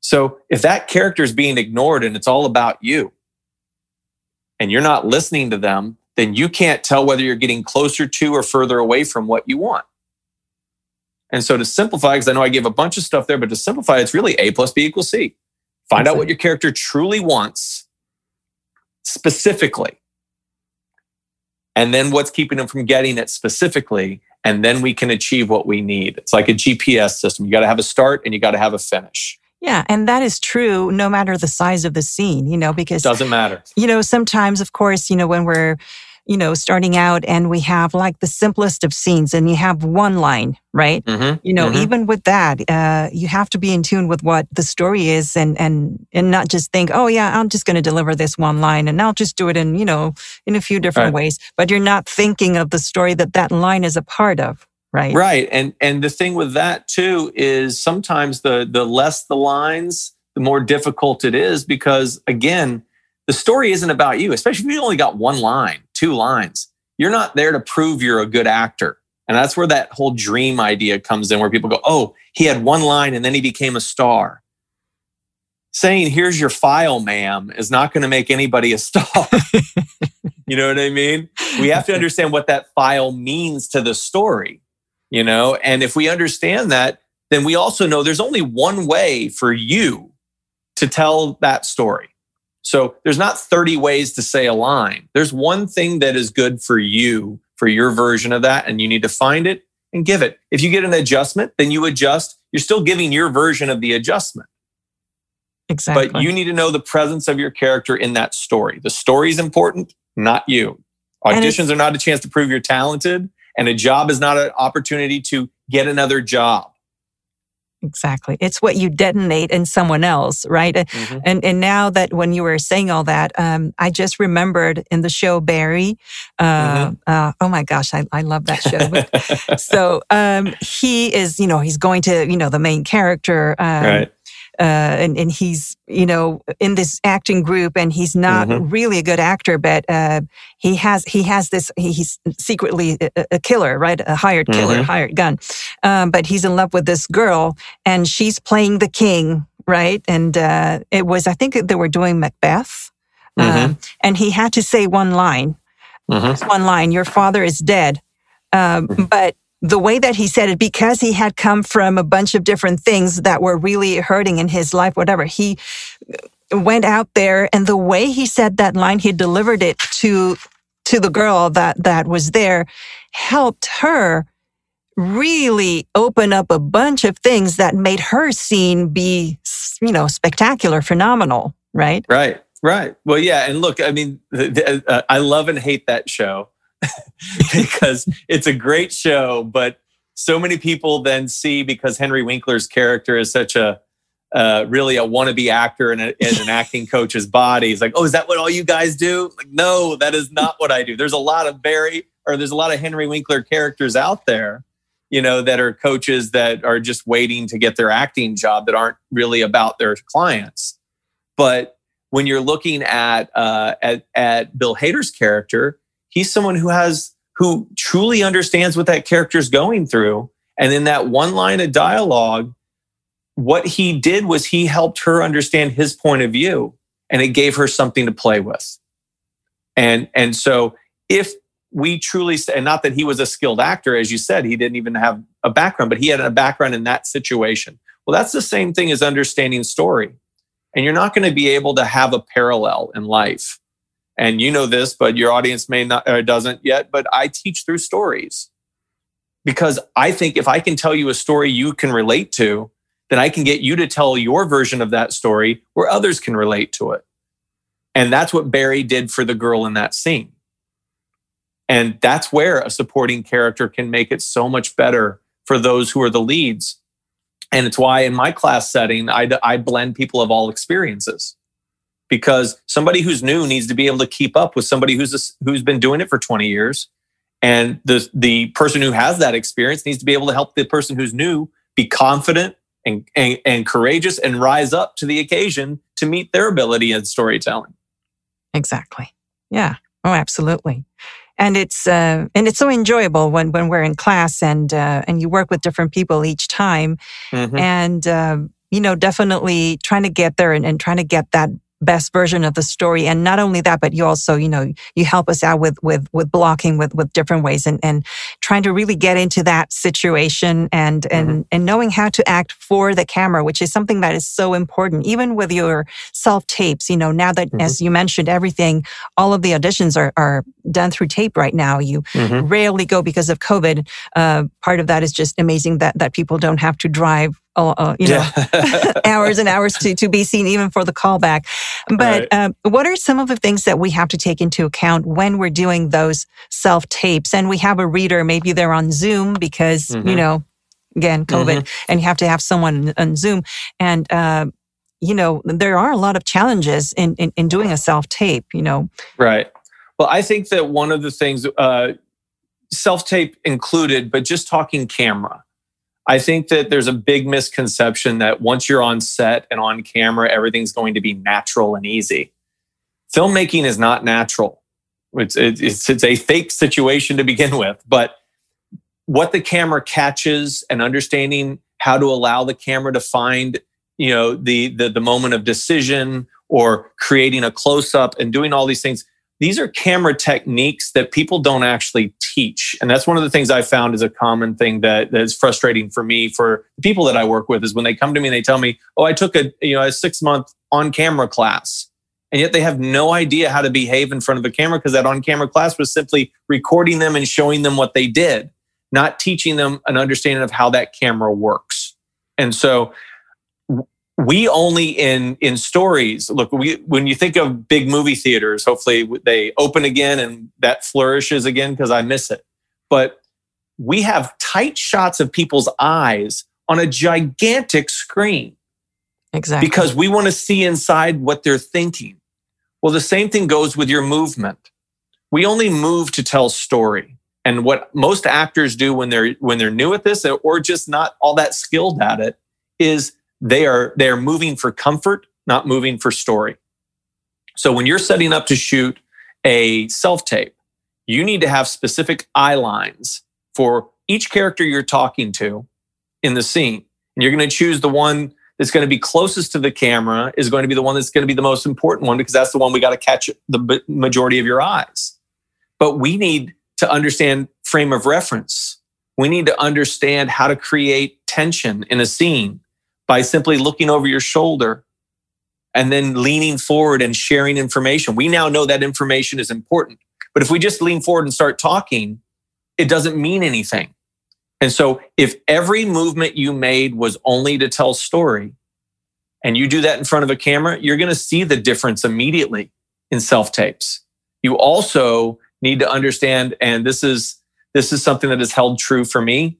So if that character is being ignored and it's all about you, and you're not listening to them, then you can't tell whether you're getting closer to or further away from what you want. And so to simplify, because I know I give a bunch of stuff there, but to simplify, it's really A plus B equals C. Find out what your character truly wants specifically. and then what's keeping them from getting it specifically. And then we can achieve what we need. It's like a GPS system. You got to have a start and you got to have a finish. Yeah, and that is true no matter the size of the scene, you know, because doesn't matter. You know, sometimes of course, you know, when we're you know, starting out and we have like the simplest of scenes and you have one line, right? Mm-hmm, you know, mm-hmm. even with that, uh, you have to be in tune with what the story is and, and, and not just think, oh yeah, I'm just going to deliver this one line and I'll just do it in, you know, in a few different right. ways. But you're not thinking of the story that that line is a part of. Right. Right. And, and the thing with that too is sometimes the, the less the lines, the more difficult it is because again, the story isn't about you, especially if you only got one line two lines. You're not there to prove you're a good actor. And that's where that whole dream idea comes in, where people go, oh, he had one line and then he became a star. Saying, here's your file, ma'am, is not going to make anybody a star. you know what I mean? We have to understand what that file means to the story, you know? And if we understand that, then we also know there's only one way for you to tell that story. So there's not 30 ways to say a line. There's one thing that is good for you, for your version of that, and you need to find it and give it. If you get an adjustment, then you adjust. You're still giving your version of the adjustment. Exactly. But you need to know the presence of your character in that story. The story is important, not you. Auditions are not a chance to prove you're talented, and a job is not an opportunity to get another job. Exactly. It's what you detonate in someone else, right? Mm-hmm. And and now that when you were saying all that, um, I just remembered in the show Barry. Uh, mm-hmm. uh, oh my gosh, I, I love that show. so um, he is, you know, he's going to, you know, the main character. Um, right uh, and, and he's you know in this acting group and he's not mm-hmm. really a good actor but uh, he has he has this he's secretly a, a killer right a hired killer mm-hmm. hired gun um, but he's in love with this girl and she's playing the king right and uh, it was i think they were doing macbeth mm-hmm. Um, and he had to say one line mm-hmm. one line your father is dead um, mm-hmm. but the way that he said it, because he had come from a bunch of different things that were really hurting in his life, whatever, he went out there and the way he said that line, he delivered it to, to the girl that, that was there, helped her really open up a bunch of things that made her scene be, you know, spectacular, phenomenal, right? Right. Right. Well, yeah. And look, I mean, uh, I love and hate that show. because it's a great show, but so many people then see because Henry Winkler's character is such a uh, really a wannabe actor in, a, in an acting coach's body. He's like, oh, is that what all you guys do? Like, no, that is not what I do. There's a lot of Barry or there's a lot of Henry Winkler characters out there, you know, that are coaches that are just waiting to get their acting job that aren't really about their clients. But when you're looking at uh, at, at Bill Hader's character, he's someone who has who truly understands what that character is going through. And in that one line of dialogue what he did was he helped her understand his point of view and it gave her something to play with. And and so if we truly and not that he was a skilled actor as you said he didn't even have a background but he had a background in that situation. Well that's the same thing as understanding story. And you're not going to be able to have a parallel in life and you know this, but your audience may not or doesn't yet. But I teach through stories because I think if I can tell you a story you can relate to, then I can get you to tell your version of that story where others can relate to it. And that's what Barry did for the girl in that scene. And that's where a supporting character can make it so much better for those who are the leads. And it's why in my class setting, I, I blend people of all experiences because somebody who's new needs to be able to keep up with somebody who's a, who's been doing it for 20 years. And the the person who has that experience needs to be able to help the person who's new be confident and, and, and courageous and rise up to the occasion to meet their ability in storytelling. Exactly. Yeah. Oh absolutely. And it's uh, and it's so enjoyable when when we're in class and uh, and you work with different people each time. Mm-hmm. and uh, you know definitely trying to get there and, and trying to get that best version of the story. And not only that, but you also, you know, you help us out with, with, with blocking with, with different ways and, and trying to really get into that situation and, and, mm-hmm. and knowing how to act for the camera, which is something that is so important, even with your self tapes, you know, now that, mm-hmm. as you mentioned, everything, all of the auditions are, are done through tape right now. You mm-hmm. rarely go because of COVID. Uh, part of that is just amazing that, that people don't have to drive uh, you know, yeah. hours and hours to, to be seen, even for the callback. But right. um, what are some of the things that we have to take into account when we're doing those self tapes? And we have a reader, maybe they're on Zoom because, mm-hmm. you know, again, COVID, mm-hmm. and you have to have someone on Zoom. And, uh, you know, there are a lot of challenges in, in, in doing a self tape, you know. Right. Well, I think that one of the things, uh, self tape included, but just talking camera. I think that there's a big misconception that once you're on set and on camera, everything's going to be natural and easy. Filmmaking is not natural. It's, it's, it's a fake situation to begin with, but what the camera catches and understanding how to allow the camera to find, you know, the, the, the moment of decision or creating a close up and doing all these things these are camera techniques that people don't actually teach. And that's one of the things i found is a common thing that, that is frustrating for me for people that i work with is when they come to me and they tell me oh i took a you know a six month on camera class. And yet they have no idea how to behave in front of a camera because that on camera class was simply recording them and showing them what they did not teaching them an understanding of how that camera works. And so we only in in stories look we when you think of big movie theaters hopefully they open again and that flourishes again because i miss it. But we have tight shots of people's eyes on a gigantic screen. Exactly. Because we want to see inside what they're thinking. Well the same thing goes with your movement. We only move to tell story and what most actors do when they're when they're new at this or just not all that skilled at it is they are they are moving for comfort, not moving for story. So when you're setting up to shoot a self tape, you need to have specific eye lines for each character you're talking to in the scene. And you're going to choose the one that's going to be closest to the camera is going to be the one that's going to be the most important one because that's the one we got to catch the majority of your eyes. But we need to understand frame of reference. We need to understand how to create tension in a scene by simply looking over your shoulder and then leaning forward and sharing information. We now know that information is important. But if we just lean forward and start talking, it doesn't mean anything. And so if every movement you made was only to tell story and you do that in front of a camera, you're going to see the difference immediately in self tapes. You also need to understand and this is this is something that has held true for me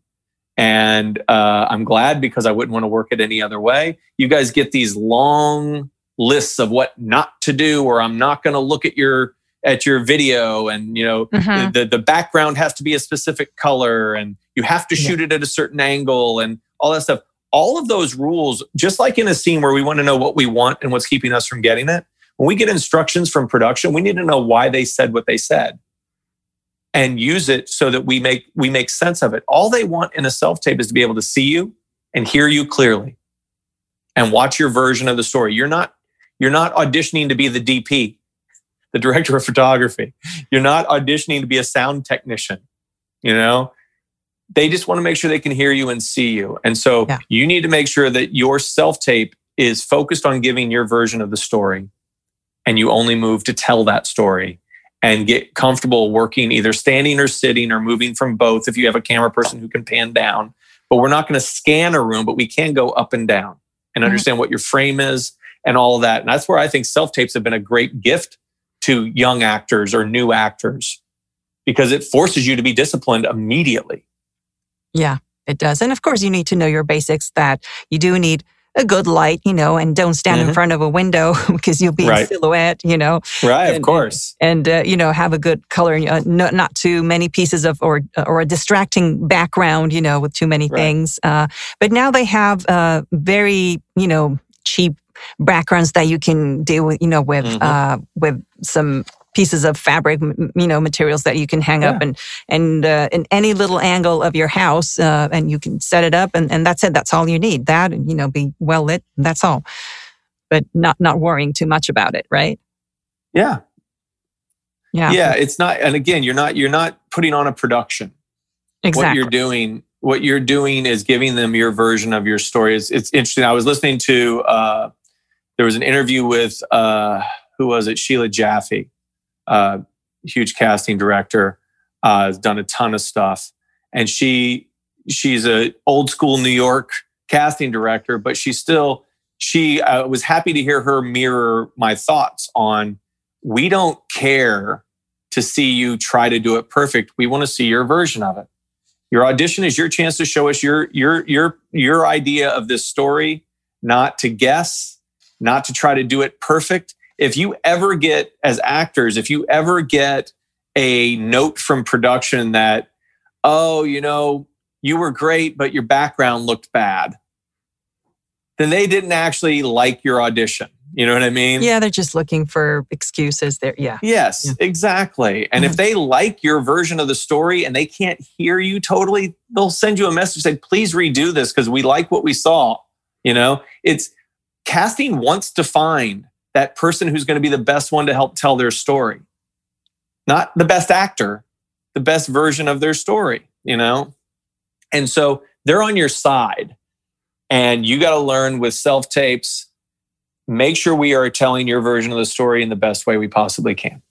and uh, I'm glad because I wouldn't want to work it any other way. You guys get these long lists of what not to do, or I'm not going to look at your at your video, and you know mm-hmm. the the background has to be a specific color, and you have to shoot yeah. it at a certain angle, and all that stuff. All of those rules, just like in a scene where we want to know what we want and what's keeping us from getting it. When we get instructions from production, we need to know why they said what they said and use it so that we make we make sense of it. All they want in a self tape is to be able to see you and hear you clearly and watch your version of the story. You're not you're not auditioning to be the DP, the director of photography. You're not auditioning to be a sound technician. You know, they just want to make sure they can hear you and see you. And so yeah. you need to make sure that your self tape is focused on giving your version of the story and you only move to tell that story and get comfortable working either standing or sitting or moving from both if you have a camera person who can pan down. But we're not going to scan a room, but we can go up and down and mm-hmm. understand mm-hmm. what your frame is and all of that. And that's where I think self tapes have been a great gift to young actors or new actors because it forces you to be disciplined immediately. Yeah, it does. And of course, you need to know your basics that you do need a good light, you know, and don't stand mm-hmm. in front of a window because you'll be right. in silhouette, you know. Right, and, of course. And, uh, you know, have a good color, uh, not, not too many pieces of, or, or a distracting background, you know, with too many right. things. Uh, but now they have uh, very, you know, cheap backgrounds that you can deal with, you know, with, mm-hmm. uh, with some pieces of fabric, you know, materials that you can hang yeah. up and and uh, in any little angle of your house, uh, and you can set it up, and, and that's it. That's all you need. That and you know, be well lit. That's all. but not not worrying too much about it, right? Yeah. Yeah. Yeah. It's not, and again, you're not you're not putting on a production. Exactly. What you're doing, what you're doing is giving them your version of your story. It's, it's interesting. I was listening to uh, there was an interview with uh, who was it? Sheila Jaffe, uh, huge casting director, uh, has done a ton of stuff, and she she's a old school New York casting director, but she still she uh, was happy to hear her mirror my thoughts on we don't care to see you try to do it perfect. We want to see your version of it. Your audition is your chance to show us your your your your idea of this story, not to guess, not to try to do it perfect. If you ever get as actors, if you ever get a note from production that oh, you know, you were great but your background looked bad, then they didn't actually like your audition. You know what I mean? Yeah, they're just looking for excuses there. Yeah. Yes, Yeah. exactly. And if mm-hmm. they like your version of the story and they can't hear you totally, they'll send you a message saying, please redo this because we like what we saw. You know, it's casting wants to find that person who's going to be the best one to help tell their story, not the best actor, the best version of their story, you know? And so they're on your side. And you got to learn with self tapes make sure we are telling your version of the story in the best way we possibly can.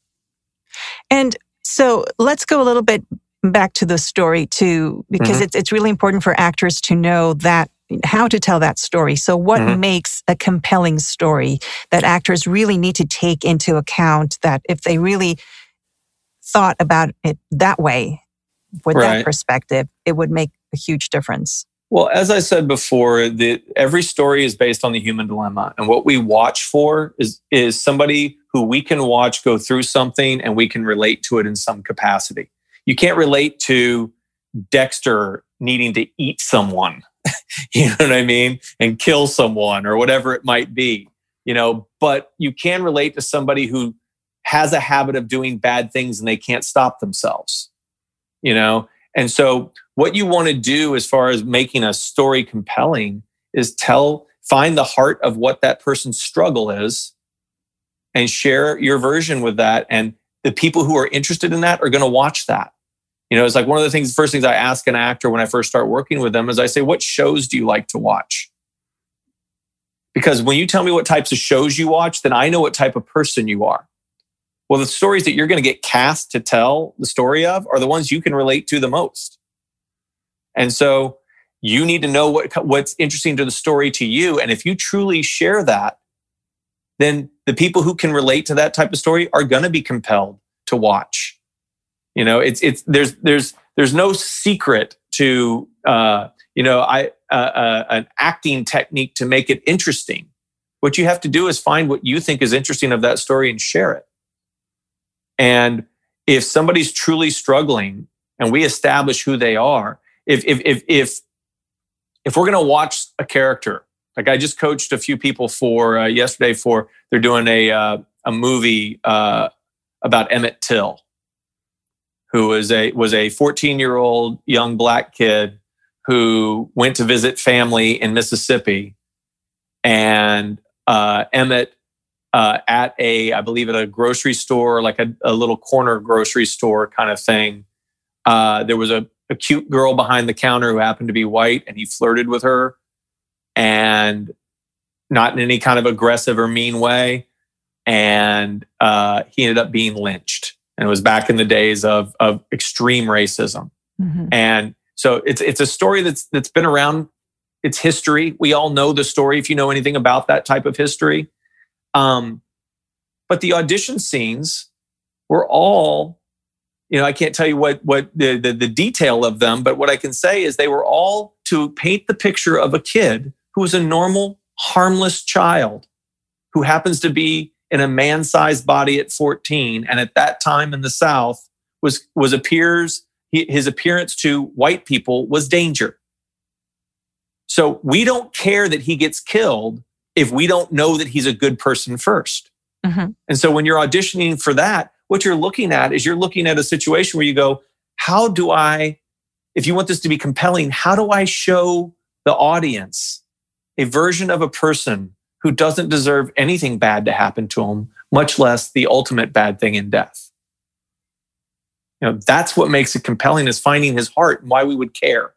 And so let's go a little bit back to the story too, because Mhm. it's it's really important for actors to know that how to tell that story. So what Mhm. makes a compelling story that actors really need to take into account that if they really thought about it that way with Right. that perspective, it would make a huge difference. Well, as I said before, the, every story is based on the human dilemma, and what we watch for is is somebody who we can watch go through something and we can relate to it in some capacity. You can't relate to Dexter needing to eat someone, you know what I mean, and kill someone or whatever it might be, you know. But you can relate to somebody who has a habit of doing bad things and they can't stop themselves, you know. And so what you want to do as far as making a story compelling is tell find the heart of what that person's struggle is and share your version with that and the people who are interested in that are going to watch that you know it's like one of the things first things i ask an actor when i first start working with them is i say what shows do you like to watch because when you tell me what types of shows you watch then i know what type of person you are well the stories that you're going to get cast to tell the story of are the ones you can relate to the most and so you need to know what what's interesting to the story to you. And if you truly share that, then the people who can relate to that type of story are going to be compelled to watch. You know, it's it's there's there's there's no secret to uh, you know I uh, uh, an acting technique to make it interesting. What you have to do is find what you think is interesting of that story and share it. And if somebody's truly struggling, and we establish who they are, if if if if if we're going to watch a character, like I just coached a few people for uh, yesterday for they're doing a uh, a movie uh, about Emmett Till, who was a was a 14 year old young black kid who went to visit family in Mississippi, and uh, Emmett uh, at a I believe at a grocery store, like a, a little corner grocery store kind of thing. Uh, there was a a cute girl behind the counter who happened to be white and he flirted with her. And not in any kind of aggressive or mean way. And uh, he ended up being lynched and it was back in the days of, of extreme racism. Mhm. and so it's it's a story that's that's been around it's history. We all know the story if you know anything about that type of history. Um, but the audition scenes were all you know i can't tell you what what the, the the detail of them but what i can say is they were all to paint the picture of a kid who was a normal harmless child who happens to be in a man-sized body at 14 and at that time in the south was was appears his appearance to white people was danger so we don't care that he gets killed if we don't know that he's a good person first Mhm. and so when you're auditioning for that, what you're looking at is you're looking at a situation where you go, how do I, if you want this to be compelling, how do I show the audience a version of a person who doesn't deserve anything bad to happen to him, much less the ultimate bad thing in death. You know, that's what makes it compelling is finding his heart and why we would care.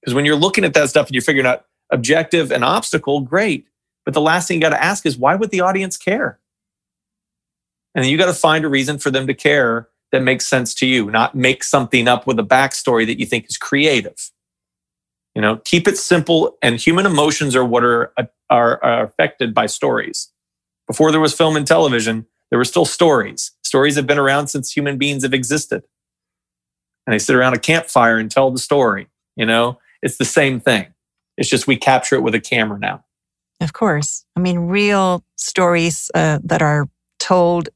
Because when you're looking at that stuff and you're figuring out objective and obstacle, great. But the last thing you got to ask is why would the audience care? And then you got to find a reason for them to care that makes sense to you, not make something up with a backstory that you think is creative. You know, keep it simple. And human emotions are what are, are, are affected by stories. Before there was film and television, there were still stories. Stories have been around since human beings have existed. And they sit around a campfire and tell the story. You know, it's the same thing. It's just we capture it with a camera now. Of course. I mean, real stories uh, that are told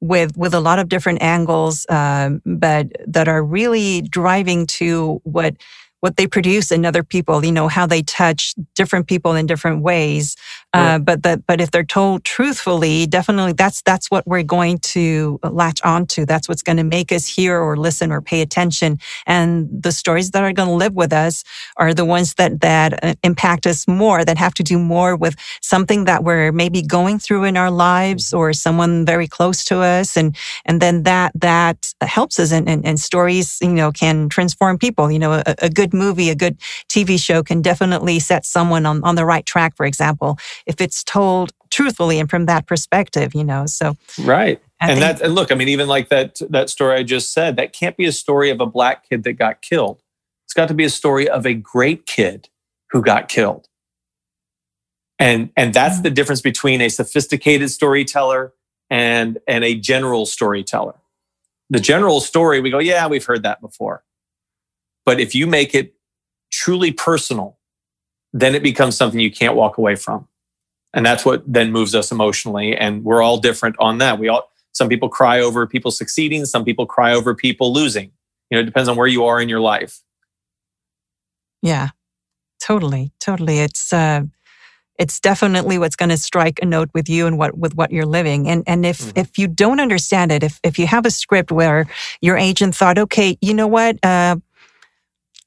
with with a lot of different angles, um, but that are really driving to what what they produce in other people, you know, how they touch different people in different ways. Uh, but that, but if they're told truthfully, definitely that's that's what we're going to latch onto. That's what's going to make us hear or listen or pay attention. And the stories that are going to live with us are the ones that that uh, impact us more, that have to do more with something that we're maybe going through in our lives or someone very close to us, and and then that that helps us. And and, and stories, you know, can transform people. You know, a, a good movie, a good TV show can definitely set someone on on the right track. For example if it's told truthfully and from that perspective, you know. So right. I and that and look, I mean, even like that that story I just said, that can't be a story of a black kid that got killed. It's got to be a story of a great kid who got killed. And and that's the mm. difference between a sophisticated storyteller and and a general storyteller. The general story, we go, yeah, we've heard that before. But if you make it truly personal, then it becomes something you can't walk away from. And that's what then moves us emotionally and we're all different on that. We all some people cry over people succeeding some people cry over people losing. You know it depends on where you are in your life. Yeah totally totally. It's uh it's definitely what's going to strike a note with you and what with what you're living. And and if mm-hmm. if you don't understand it if if you have a script where your agent thought okay you know what? Uh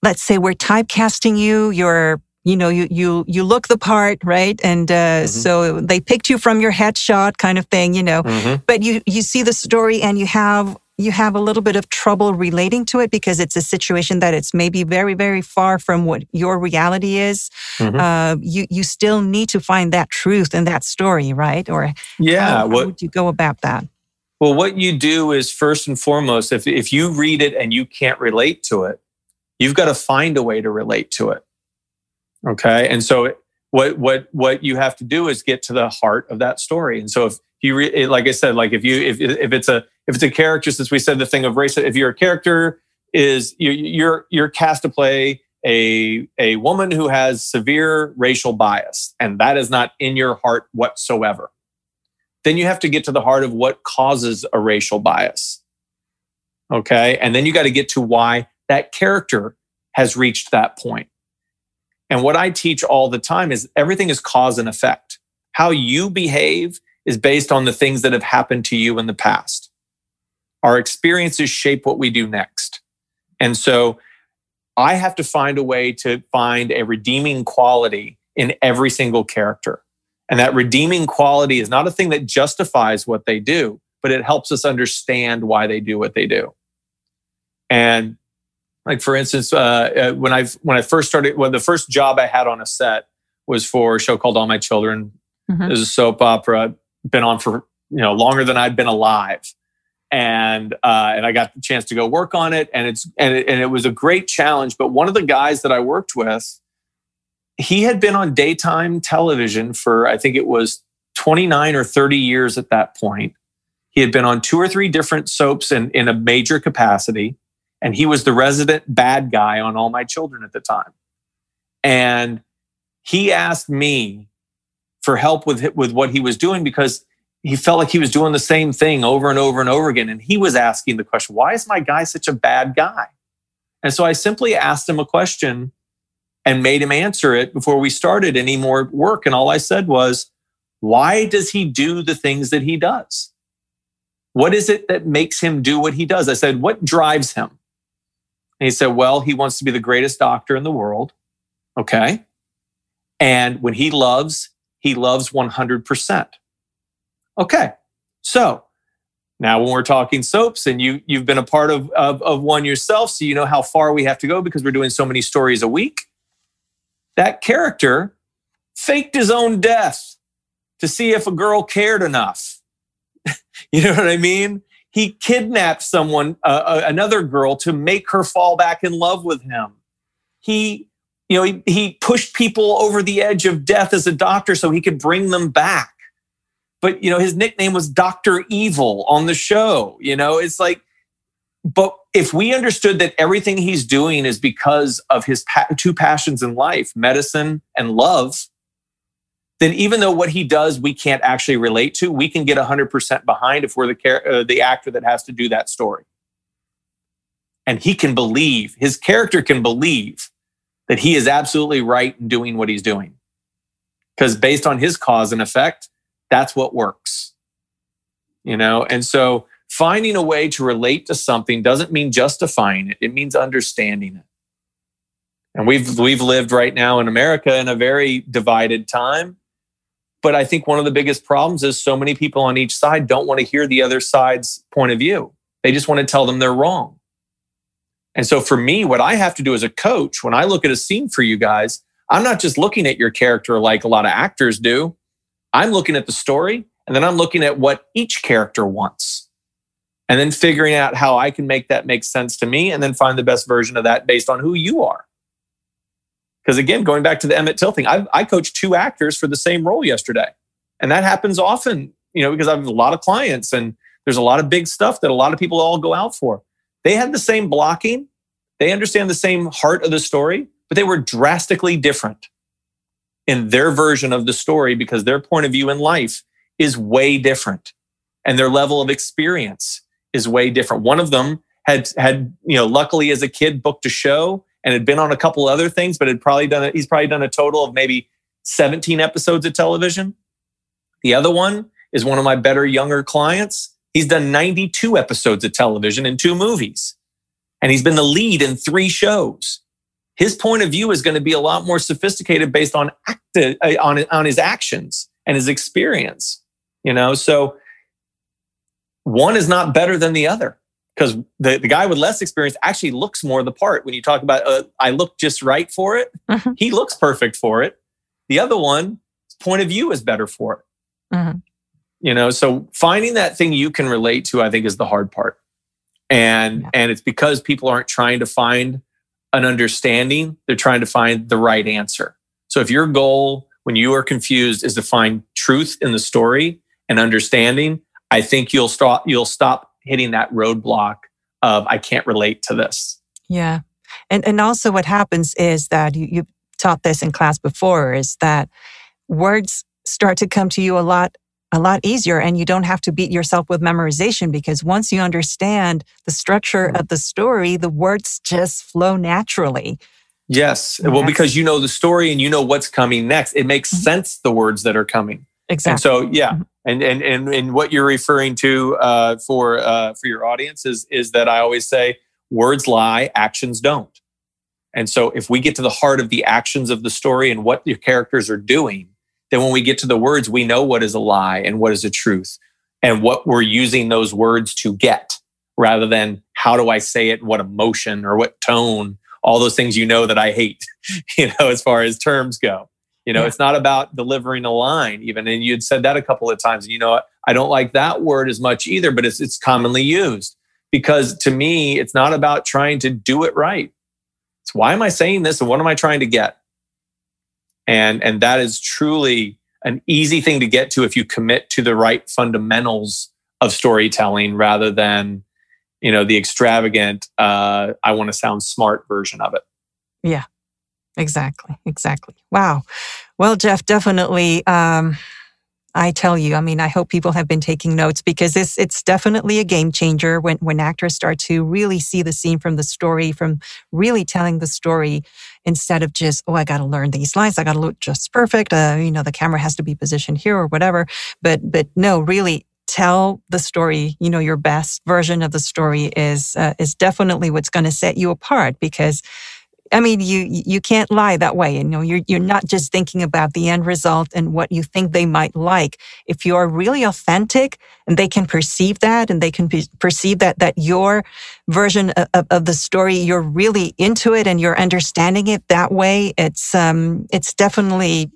let's say we're typecasting you you're you know you you you look the part right and uh, mm-hmm. so they picked you from your headshot kind of thing you know mm-hmm. but you you see the story and you have you have a little bit of trouble relating to it because it's a situation that it's maybe very very far from what your reality is mm-hmm. uh, you you still need to find that truth in that story right or yeah how, what, how would you go about that well what you do is first and foremost if if you read it and you can't relate to it you've got to find a way to relate to it Okay. And so what what what you have to do is get to the heart of that story. And so if you re, like I said, like if you if if it's a if it's a character, since we said the thing of race, if your character is you, you're you're cast to play a a woman who has severe racial bias, and that is not in your heart whatsoever, then you have to get to the heart of what causes a racial bias. Okay, and then you got to get to why that character has reached that point. And what I teach all the time is everything is cause and effect. How you behave is based on the things that have happened to you in the past. Our experiences shape what we do next. And so I have to find a way to find a redeeming quality in every single character. And that redeeming quality is not a thing that justifies what they do, but it helps us understand why they do what they do. And like for instance, uh, uh, when I when I first started, when the first job I had on a set was for a show called All My Children. Mm-hmm. It was a soap opera, been on for you know longer than I'd been alive, and uh, and I got the chance to go work on it, and it's and it, and it was a great challenge. But one of the guys that I worked with, he had been on daytime television for I think it was 29 or 30 years at that point. He had been on two or three different soaps in, in a major capacity and he was the resident bad guy on all my children at the time. And he asked me for help with with what he was doing because he felt like he was doing the same thing over and over and over again. And he was asking the question why is my guy such a bad guy? And so i simply asked him a question and made him answer it before we started any more work. And all i said was why does he do the things that he does? What is it that makes him do what he does? I said what drives him and he said, Well, he wants to be the greatest doctor in the world. Okay. And when he loves, he loves 100%. Okay. So now when we're talking soaps and you you've been a part of, of, of one yourself, so you know how far we have to go because we're doing so many stories a week. That character faked his own death to see if a girl cared enough. you know what I mean? He kidnapped someone, uh, uh, another girl, to make her fall back in love with him. He, you know, he, he pushed people over the edge of death as a doctor so he could bring them back. But you know, his nickname was Doctor Evil on the show. You know, it's like, but if we understood that everything he's doing is because of his two passions in life, medicine and love, then even though what he does we can't actually relate to, we can get 100% behind if we're the, uh, the actor that has to do that story. And he can believe, his character can believe that he is absolutely right in doing what he's doing. Because based on his cause and effect, that's what works. You know, and so finding a way to relate to something doesn't mean justifying it, it means understanding it. And we've we've lived right now in America in a very divided time but I think one of the biggest problems is so many people on each side don't want to hear the other side's point of view. They just want to tell them they're wrong. And so for me, what I have to do as a coach, when I look at a scene for you guys, I'm not just looking at your character like a lot of actors do. I'm looking at the story and then I'm looking at what each character wants. And then figuring out how I can make that make sense to me and then find the best version of that based on who you are. Because again, going back to the Emmett Till thing, I, I coached two actors for the same role yesterday. And that happens often, you know, because I have a lot of clients and there's a lot of big stuff that a lot of people all go out for. They had the same blocking, they understand the same heart of the story, but they were drastically different in their version of the story because their point of view in life is way different and their level of experience is way different. One of them had had, you know, luckily as a kid booked a show and had been on a couple other things, but had probably done it. He's probably done a total of maybe 17 episodes of television. The other one is one of my better younger clients. He's done 92 episodes of television and two movies, and he's been the lead in three shows. His point of view is going to be a lot more sophisticated based on act, uh, on, on his actions and his experience. You know, so one is not better than the other because the, the guy with less experience actually looks more the part. When you talk about, uh, I look just right for it, mm-hmm. he looks perfect for it. The other one, point of view is better for it. Mm-hmm. You know, so finding that thing you can relate to, I think, is the hard part. And yeah. and it's because people aren't trying to find an understanding; they're trying to find the right answer. So if your goal when you are confused is to find truth in the story and understanding, I think you'll stop you'll stop hitting that roadblock of I can't relate to this. Yeah. And and also what happens is that you, you taught this in class before is that words start to come to you a lot a lot easier and you don't have to beat yourself with memorization because once you understand the structure of the story the words just flow naturally. Yes. Well because you know the story and you know what's coming next. It makes mm-hmm. sense the words that are coming. Exactly. and so yeah. Mm-hmm and and and, and what you're referring to uh, for uh, for your audience is is that I always say words lie, actions don't. And so if we get to the heart of the actions of the story and what your characters are doing, then when we get to the words, we know what is a lie and what is a truth and what we're using those words to get rather than how do I say it, what emotion or what tone, all those things you know that I hate, you know, as far as terms go. You know, yeah. it's not about delivering a line even. And you'd said that a couple of times. And You know, I don't like that word as much either, but it's it's commonly used because to me, it's not about trying to do it right. It's why am I saying this and what am I trying to get? And and that is truly an easy thing to get to if you commit to the right fundamentals of storytelling rather than you know the extravagant uh, i want to sound smart version of it yeah Exactly. Exactly. Wow. Well, Jeff, definitely. Um, I tell you, I mean, I hope people have been taking notes because this it's definitely a game changer when when actors start to really see the scene from the story, from really telling the story instead of just, oh, I got to learn these lines, I got to look just perfect. Uh, you know, the camera has to be positioned here or whatever. But but no, really tell the story. You know, your best version of the story is uh, is definitely what's going to set you apart because I mean, you you can't lie that way. You know, you're you're not just thinking about the end result and what you think they might like. If you are really authentic and they can perceive that, and they can perceive that that your version of, of, the story, you're really into it and you're understanding it that way. It's um, it's definitely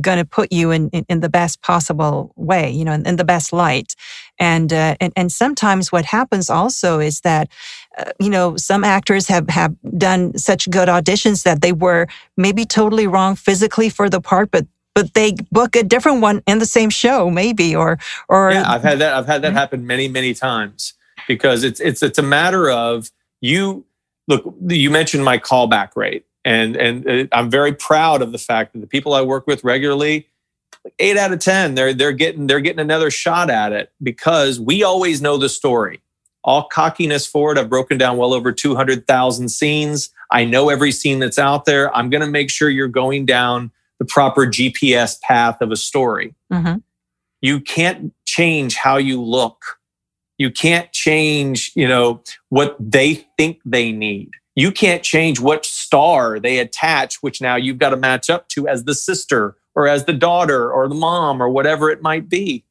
going to put you in, in, in, the best possible way, you know, in, in the best light. And, uh, and, and sometimes what happens also is that, uh, you know, some actors have, have done such good auditions that they were maybe totally wrong physically for the part, but but they book a different one in the same show, maybe, or or yeah, I've had that. I've had that mm-hmm. happen many, many times because it's it's it's a matter of you. Look, you mentioned my callback rate and and uh, I'm very proud of the fact that the people I work with regularly, eight out of ten, they're they're getting they're getting another shot at it because we always know the story. All cockiness forward, I've broken down well over 200,000 scenes. I know every scene that's out there. I'm going to make sure you're going down the proper GPS path of a story. Mm-hmm. You can't change how you look. You can't change, you know, what they think they need you can't change what star they attach, which now you've got to match up to as the sister or as the daughter or the mom or whatever it might be.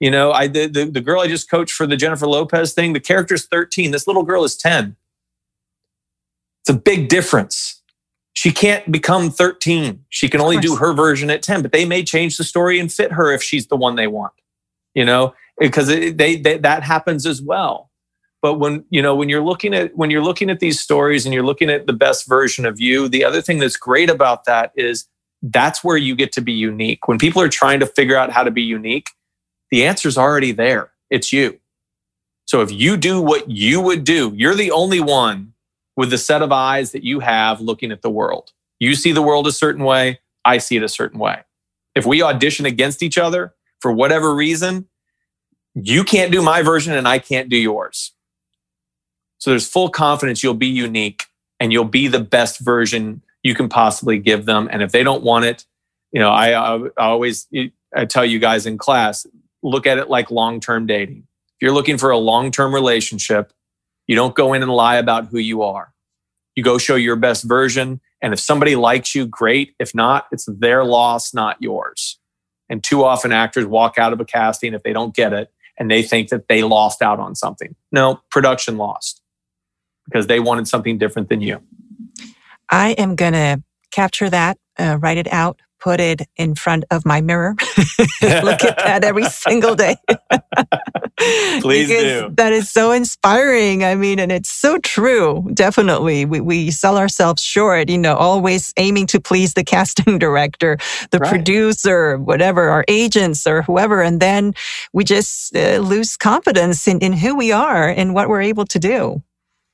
You know, I the, the, the girl I just coached for the Jennifer Lopez thing, the character's 13. This little girl is 10. It's a big difference. She can't become 13. She can only do her version at 10, but they may change the story and fit her if she's the one they want. You know, because it, they, they that happens as well but when you know when you're looking at when you're looking at these stories and you're looking at the best version of you the other thing that's great about that is that's where you get to be unique when people are trying to figure out how to be unique the answer's already there. It's you. So if you do what you would do you're the only one with the set of eyes that you have looking at the world. You see the world a certain way i see it a certain way. If we audition against each other for whatever reason you can't do my version and i can't do yours. So there's full confidence you'll be unique and you'll be the best version you can possibly give them. And if they don't want it, you know, I, I, always I tell you guys in class, look at it like long-term dating. If you're looking for a long-term relationship, you don't go in and lie about who you are. You go show your best version. And if somebody likes you, great. If not, it's their loss, not yours. And too often actors walk out of a casting if they don't get it and they think that they lost out on something. No, production lost because they wanted something different than you. I am going to capture that, uh, write it out, put it in front of my mirror. Look at that every single day. Please do. That is so inspiring. I mean, and it's so true. Definitely. We, we sell ourselves short, you know, always aiming to please the casting director, the right. producer, whatever, our agents or whoever. And then we just uh, lose confidence in, in who we are and what we're able to do.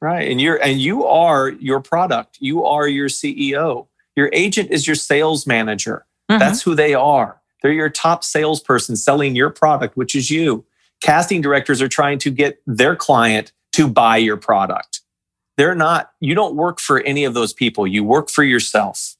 Right. And you're and you are your product. You are your CEO. Your agent is your sales manager. Mm-hmm. That's who they are. They're your top salesperson selling your product, which is you. Casting directors are trying to get their client to buy your product. They're not, you don't work for any of those people. You work for yourself.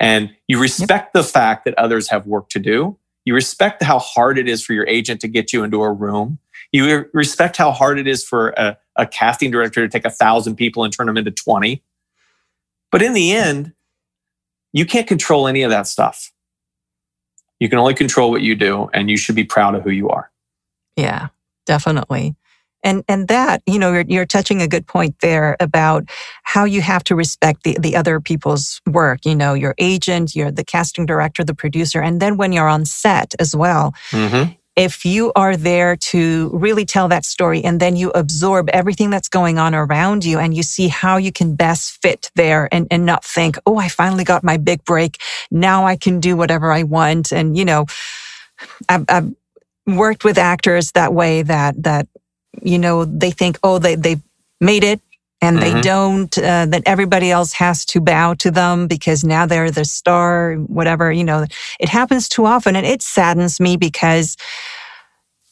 And you respect yep. the fact that others have work to do. You respect how hard it is for your agent to get you into a room. You respect how hard it is for a, a casting director to take a thousand people and turn them into 20. But in the end, you can't control any of that stuff. You can only control what you do, and you should be proud of who you are. Yeah, definitely. And and that, you know, you're, you're touching a good point there about how you have to respect the, the other people's work. You know, your agent, you're the casting director, the producer, and then when you're on set as well. Mm-hmm if you are there to really tell that story and then you absorb everything that's going on around you and you see how you can best fit there and, and not think, oh, I finally got my big break. Now I can do whatever I want. And, you know, I've, I've worked with actors that way that, that, you know, they think, oh, they, they made it and mm-hmm. they don't uh, that everybody else has to bow to them because now they're the star whatever you know it happens too often and it saddens me because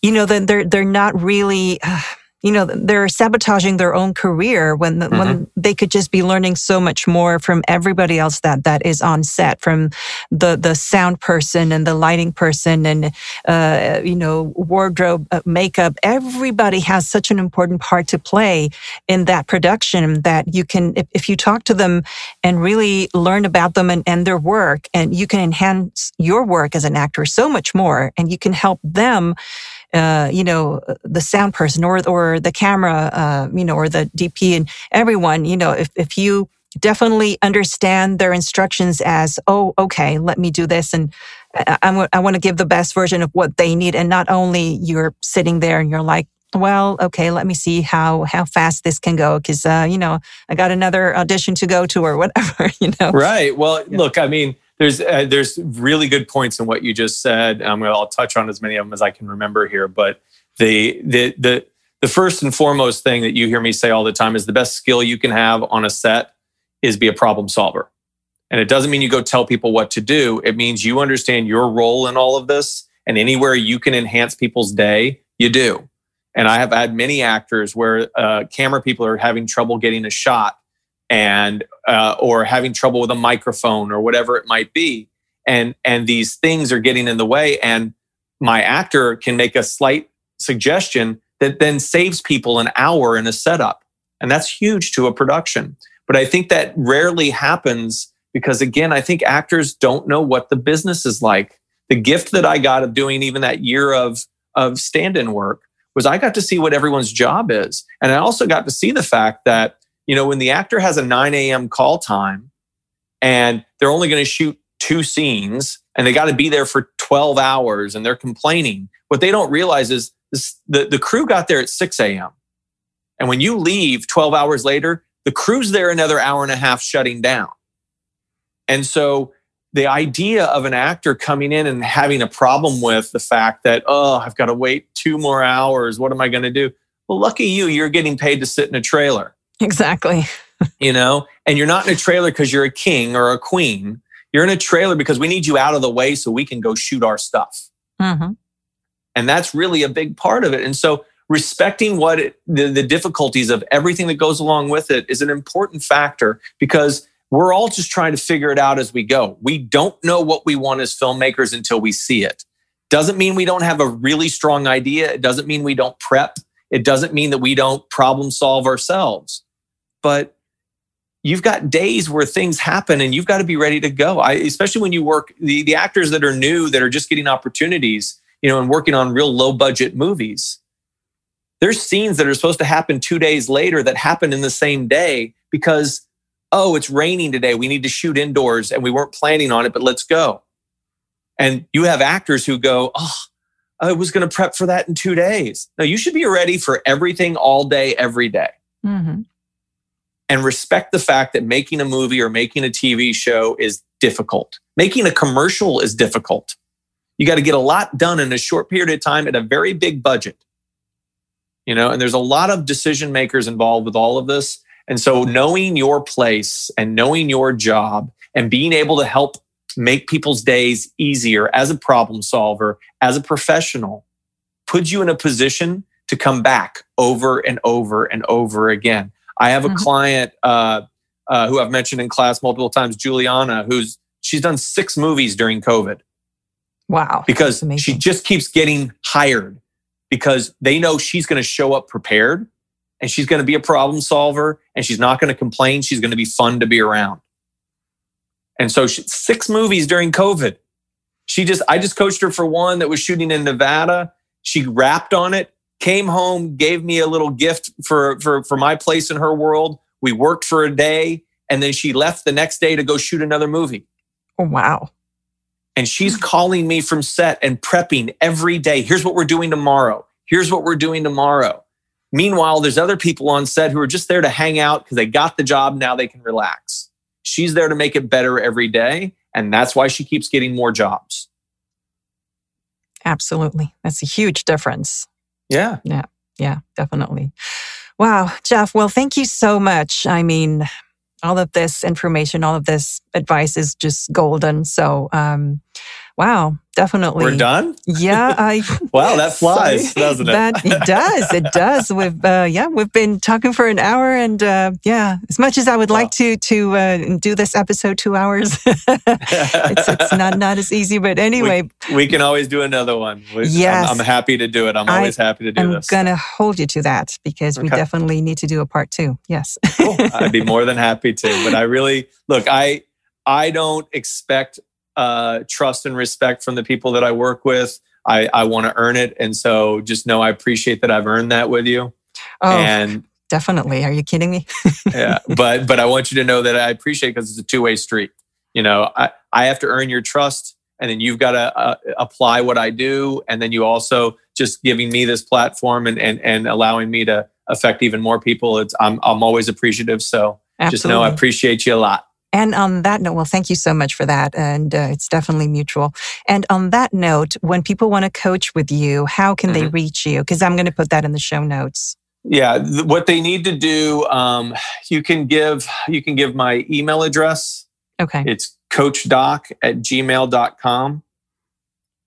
you know that they're they're not really uh, you know they're sabotaging their own career when mm-hmm. when they could just be learning so much more from everybody else that that is on set from the the sound person and the lighting person and uh, you know wardrobe uh, makeup everybody has such an important part to play in that production that you can if, if you talk to them and really learn about them and, and their work and you can enhance your work as an actor so much more and you can help them uh, you know, the sound person or, or the camera, uh, you know, or the DP and everyone, you know, if, if you definitely understand their instructions as, oh, okay, let me do this. And I, I, I want to give the best version of what they need. And not only you're sitting there and you're like, well, okay, let me see how how fast this can go because uh, you know I got another audition to go to or whatever, you know. Right. Well, yeah. look, I mean, there's uh, there's really good points in what you just said. I'm gonna I'll touch on as many of them as I can remember here, but the the the the first and foremost thing that you hear me say all the time is the best skill you can have on a set is be a problem solver. And it doesn't mean you go tell people what to do. It means you understand your role in all of this and anywhere you can enhance people's day, you do. And I have had many actors where uh, camera people are having trouble getting a shot and uh, or having trouble with a microphone or whatever it might be. And and these things are getting in the way and my actor can make a slight suggestion that then saves people an hour in a setup. And that's huge to a production. But i think that rarely happens because again i think actors don't know what the business is like. The gift that i got of doing even that year of of stand-in work was i got to see what everyone's job is. And i also got to see the fact that you know, when the actor has a 9 a.m. call time and they're only going to shoot two scenes and they got to be there for 12 hours and they're complaining, what they don't realize is this, the, the crew got there at 6 a.m. And when you leave 12 hours later, the crew's there another hour and a half shutting down. And so the idea of an actor coming in and having a problem with the fact that, oh, I've got to wait two more hours. What am I going to do? Well, lucky you, you're getting paid to sit in a trailer. Exactly. you know, and you're not in a trailer because you're a king or a queen. You're in a trailer because we need you out of the way so we can go shoot our stuff. Mm-hmm. And that's really a big part of it. And so, respecting what it, the, the difficulties of everything that goes along with it is an important factor because we're all just trying to figure it out as we go. We don't know what we want as filmmakers until we see it. Doesn't mean we don't have a really strong idea. It doesn't mean we don't prep. It doesn't mean that we don't problem solve ourselves but you've got days where things happen and you've got to be ready to go. I, especially when you work the, the actors that are new that are just getting opportunities, you know, and working on real low budget movies. There's scenes that are supposed to happen two days later that happen in the same day because, oh, it's raining today. We need to shoot indoors and we weren't planning on it, but let's go. And you have actors who go, oh, I was going to prep for that in two days. No, you should be ready for everything all day, every day. Mm-hmm and respect the fact that making a movie or making a TV show is difficult. Making a commercial is difficult. You got to get a lot done in a short period of time at a very big budget. You know, and there's a lot of decision makers involved with all of this. And so knowing your place and knowing your job and being able to help make people's days easier as a problem solver, as a professional, puts you in a position to come back over and over and over again. I have a mm-hmm. client uh, uh, who I've mentioned in class multiple times, Juliana, who's she's done six movies during COVID. Wow. Because she just keeps getting hired because they know she's going to show up prepared and she's going to be a problem solver and she's not going to complain. She's going to be fun to be around. And so she, six movies during COVID. She just, I just coached her for one that was shooting in Nevada. She wrapped on it came home, gave me a little gift for, for, for my place in her world. We worked for a day, and then she left the next day to go shoot another movie. Oh, wow. And she's hmm. calling me from set and prepping every day. Here's what we're doing tomorrow. Here's what we're doing tomorrow. Meanwhile, there's other people on set who are just there to hang out because they got the job. Now they can relax. She's there to make it better every day. And that's why she keeps getting more jobs. Absolutely. That's a huge difference. Yeah. Yeah. Yeah, definitely. Wow, Jeff. Well, thank you so much. I mean, all of this information, all of this advice is just golden. So, um, Wow, definitely. We're done. Yeah, I. wow, that flies, doesn't it? That it does. It does. We've uh, yeah, we've been talking for an hour, and uh, yeah, as much as I would like to to uh, do this episode two hours, it's, it's not not as easy. But anyway, we, we can always do another one. We, yes, I'm, I'm, happy to do it. I'm always I, happy to do I'm this. I'm gonna hold you to that because okay. we definitely need to do a part two. Yes, cool. I'd be more than happy to. But I really look. I I don't expect uh, trust and respect from the people that I work with. I, I want to earn it. And so just know I appreciate that I've earned that with you. Oh, and definitely. Are you kidding me? yeah. But, but I want you to know that I appreciate because it's a two way street. You know, I, I have to earn your trust and then you've got to uh, apply what I do. And then you also just giving me this platform and, and, and allowing me to affect even more people. It's, I'm, I'm always appreciative. So Absolutely. just know I appreciate you a lot. And on that note, well, thank you so much for that. And uh, it's definitely mutual. And on that note, when people want to coach with you, how can mm-hmm. they reach you? Because I'm going to put that in the show notes. Yeah, th- what they need to do, um, you can give you can give my email address. Okay. It's coachdock at gmail.com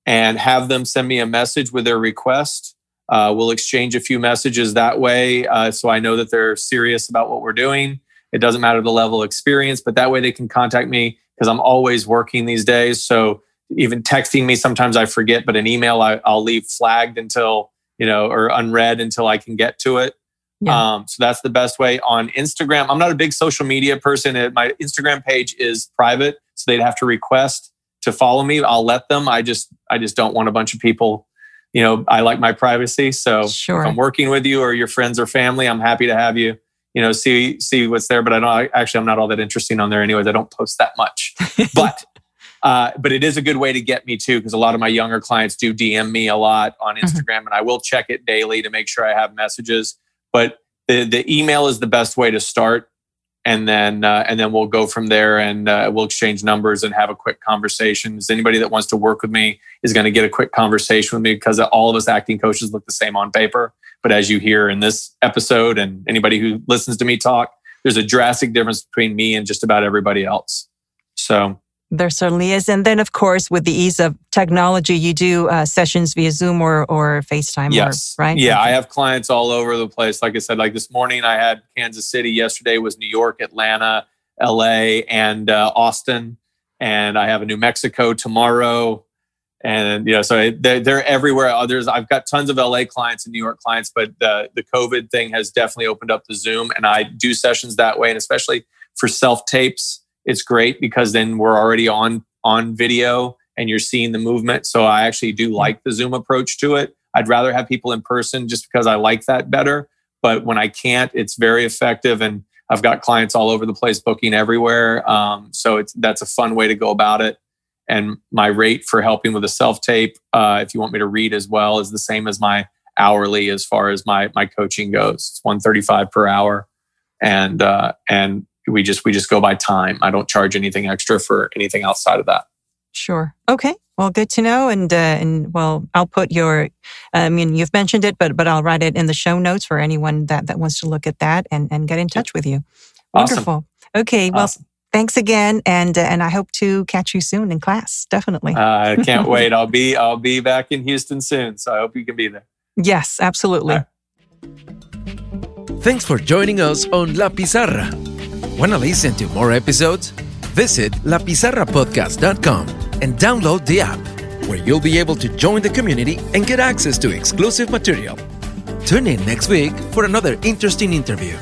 and have them send me a message with their request. Uh, we'll exchange a few messages that way uh, so I know that they're serious about what we're doing. It doesn't matter the level of experience, but that way they can contact me because I'm always working these days. So even texting me, sometimes I forget, but an email I, will leave flagged until, you know, or unread until I can get to it. Yeah. Um, so that's the best way on Instagram. I'm not a big social media person. My Instagram page is private, so they'd have to request to follow me. I'll let them. I just, I just don't want a bunch of people. You know, I like my privacy. So sure. if I'm working with you or your friends or family, I'm happy to have you you know, see see what's there. But I don't actually I'm not all that interesting on there anyways. I don't post that much. but uh, but it is a good way to get me too, because a lot of my younger clients do DM me a lot on mm-hmm. Instagram, mm-hmm. and I will check it daily to make sure I have messages. But the the email is the best way to start, and then uh, and then we'll go from there, and uh, we'll exchange numbers and have a quick conversation. Is anybody that wants to work with me is going to get a quick conversation with me because all of us acting coaches look the same on paper. But as you hear in this episode, and anybody who listens to me talk, there's a drastic difference between me and just about everybody else. So there certainly is. And then, of course, with the ease of technology, you do uh, sessions via Zoom or, or FaceTime, yes. Or, right? Yeah, I have clients all over the place. Like I said, like this morning, I had Kansas City. Yesterday was New York, Atlanta, LA, and uh, Austin. And I have a New Mexico tomorrow and you know so they're, they're everywhere others i've got tons of la clients and new york clients but the, the covid thing has definitely opened up the zoom and i do sessions that way and especially for self tapes it's great because then we're already on on video and you're seeing the movement. So i actually do like the zoom approach to it. I'd rather have people in person just because i like that better. But when i can't it's very effective and i've got clients all over the place booking everywhere. Um, so it's that's a fun way to go about it. And my rate for helping with a self tape, uh, if you want me to read as well, is the same as my hourly as far as my my coaching goes. It's one thirty five per hour, and uh, and we just we just go by time. I don't charge anything extra for anything outside of that. Sure. Okay. Well, good to know. And uh, and well, I'll put your. I mean, you've mentioned it, but but I'll write it in the show notes for anyone that that wants to look at that and and get in touch with you. Wonderful. Okay. Well, awesome thanks again, and uh, and I hope to catch you soon in class. Definitely. I uh, can't wait. I'll be I'll be back in Houston soon, so I hope you can be there. Yes, absolutely. Right. Thanks for joining us on La Pizarra. Want to listen to more episodes? Visit lapizarrapodcast.com and download the app, where you'll be able to join the community and get access to exclusive material. Tune in next week for another interesting interview.